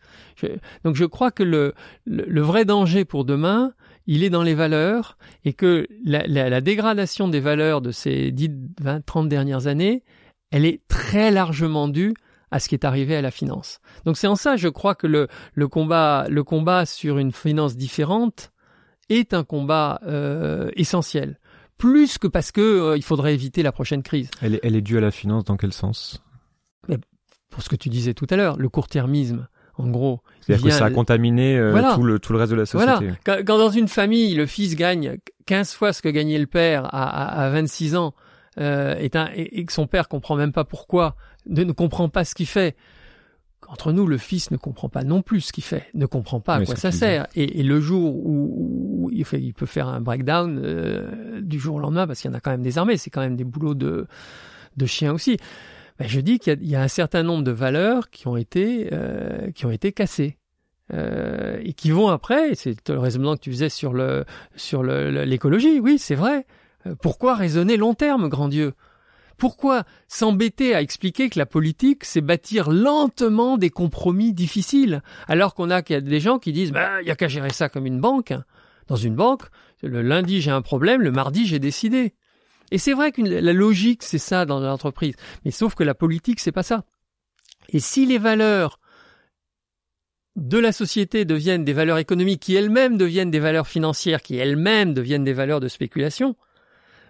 donc je crois que le, le, vrai danger pour demain, il est dans les valeurs et que la, dégradation des valeurs de ces 10, 20, 30 dernières années, elle est très largement due à ce qui est arrivé à la finance. Donc c'est en ça, je crois que le, le combat, le combat sur une finance différente est un combat euh, essentiel, plus que parce que euh, il faudrait éviter la prochaine crise. Elle est, elle est due à la finance dans quel sens? Pour ce que tu disais tout à l'heure, le court-termisme. En gros, c'est-à-dire que ça a contaminé euh, tout, le, tout le reste de la société. Voilà. Quand, quand, dans une famille, le fils gagne 15 fois ce que gagnait le père à, à, à 26 ans, euh, et, et, que son père comprend même pas pourquoi, ne, comprend pas ce qu'il fait. Entre nous, le fils ne comprend pas non plus ce qu'il fait, ne comprend pas à quoi ça sert. Et, et, le jour où, où il, fait, il, peut faire un breakdown euh, du jour au lendemain, parce qu'il y en a quand même des armées, c'est quand même des boulots de, de chiens aussi. Ben, je dis qu'il y, y, a un certain nombre de valeurs qui ont été, euh, qui ont été cassées. Euh, et qui vont après, c'est le raisonnement que tu faisais sur le sur l'écologie, oui, c'est vrai. Pourquoi raisonner long terme, grand Dieu? Pourquoi s'embêter à expliquer que la politique, c'est bâtir lentement des compromis difficiles, alors qu'on a des gens qui disent, bah, il y a qu'à gérer ça comme une banque. Dans une banque, le lundi j'ai un problème, le mardi j'ai décidé. Et c'est vrai que la logique c'est ça dans l'entreprise, mais sauf que la politique c'est pas ça. Et si les valeurs de la société deviennent des valeurs économiques qui elles-mêmes deviennent des valeurs financières, qui elles-mêmes deviennent des valeurs de spéculation,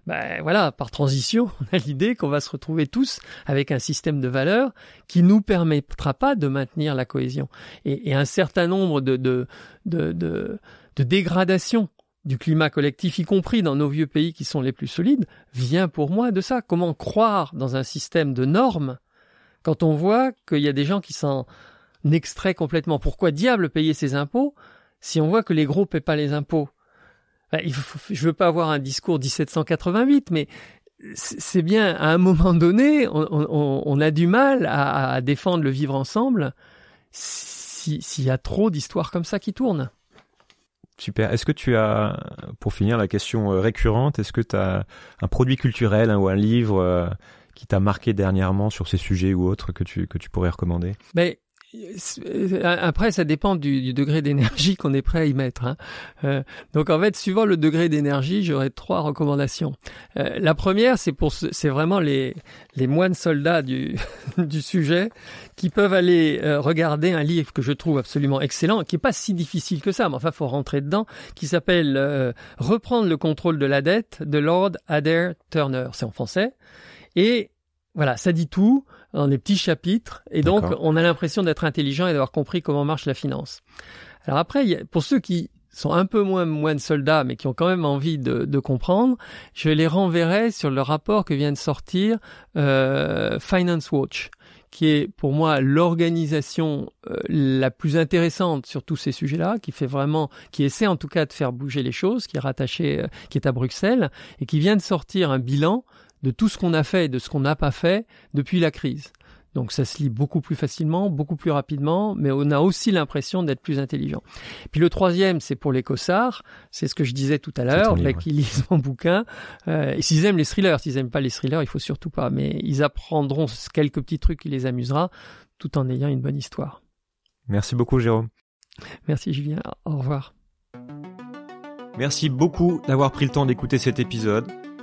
ben voilà, par transition, [LAUGHS] on a l'idée qu'on va se retrouver tous avec un système de valeurs qui nous permettra pas de maintenir la cohésion. Et, un certain nombre de, de, de, de, de dégradations du climat collectif, y compris dans nos vieux pays qui sont les plus solides, vient pour moi de ça. Comment croire dans un système de normes quand on voit qu'il y a des gens qui s'en extraient complètement? Pourquoi diable payer ses impôts si on voit que les gros paient pas les impôts? Je veux pas avoir un discours 1788, mais c'est bien à un moment donné, on, a du mal à, défendre le vivre ensemble s'il y a trop d'histoires comme ça qui tournent. Super. Est-ce que tu as, pour finir la question euh, récurrente, est-ce que tu as un produit culturel hein, ou un livre euh, qui t'a marqué dernièrement sur ces sujets ou autres que tu, que tu pourrais recommander? Ben, après, ça dépend du, degré d'énergie qu'on est prêt à y mettre. Hein. Euh, donc en fait, suivant le degré d'énergie, j'aurais trois recommandations. Euh, la première, c'est pour c'est vraiment les les moines soldats du [LAUGHS] du sujet qui peuvent aller euh, regarder un livre que je trouve absolument excellent, qui est pas si difficile que ça, mais enfin faut rentrer dedans, qui s'appelle Reprendre le contrôle de la dette de Lord Adair Turner. C'est en français et Voilà, ça dit tout dans des petits chapitres, et donc on a l'impression d'être intelligent et d'avoir compris comment marche la finance. Alors après, pour ceux qui sont un peu moins moins soldats, mais qui ont quand même envie de, comprendre, je les renverrai sur le rapport que vient de sortir euh, Finance Watch, qui est pour moi l'organisation euh, la plus intéressante sur tous ces sujets-là, qui fait vraiment, qui essaie en tout cas de faire bouger les choses, qui est rattaché, euh, qui est à Bruxelles, et qui vient de sortir un bilan de tout ce qu'on a fait et de ce qu'on n'a pas fait depuis la crise. Donc ça se lit beaucoup plus facilement, beaucoup plus rapidement, mais on a aussi l'impression d'être plus intelligent. Puis le troisième, c'est pour les cossards, c'est ce que je disais tout à l'heure, là qui lisent mon bouquin. Euh, et s'ils aiment les thrillers, s'ils aiment pas les thrillers, il faut surtout pas. Mais ils apprendront quelques petits trucs qui les amusera, tout en ayant une bonne histoire. Merci beaucoup Jérôme. Merci Julien, au revoir. Merci beaucoup d'avoir pris le temps d'écouter cet épisode.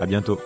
À bientôt.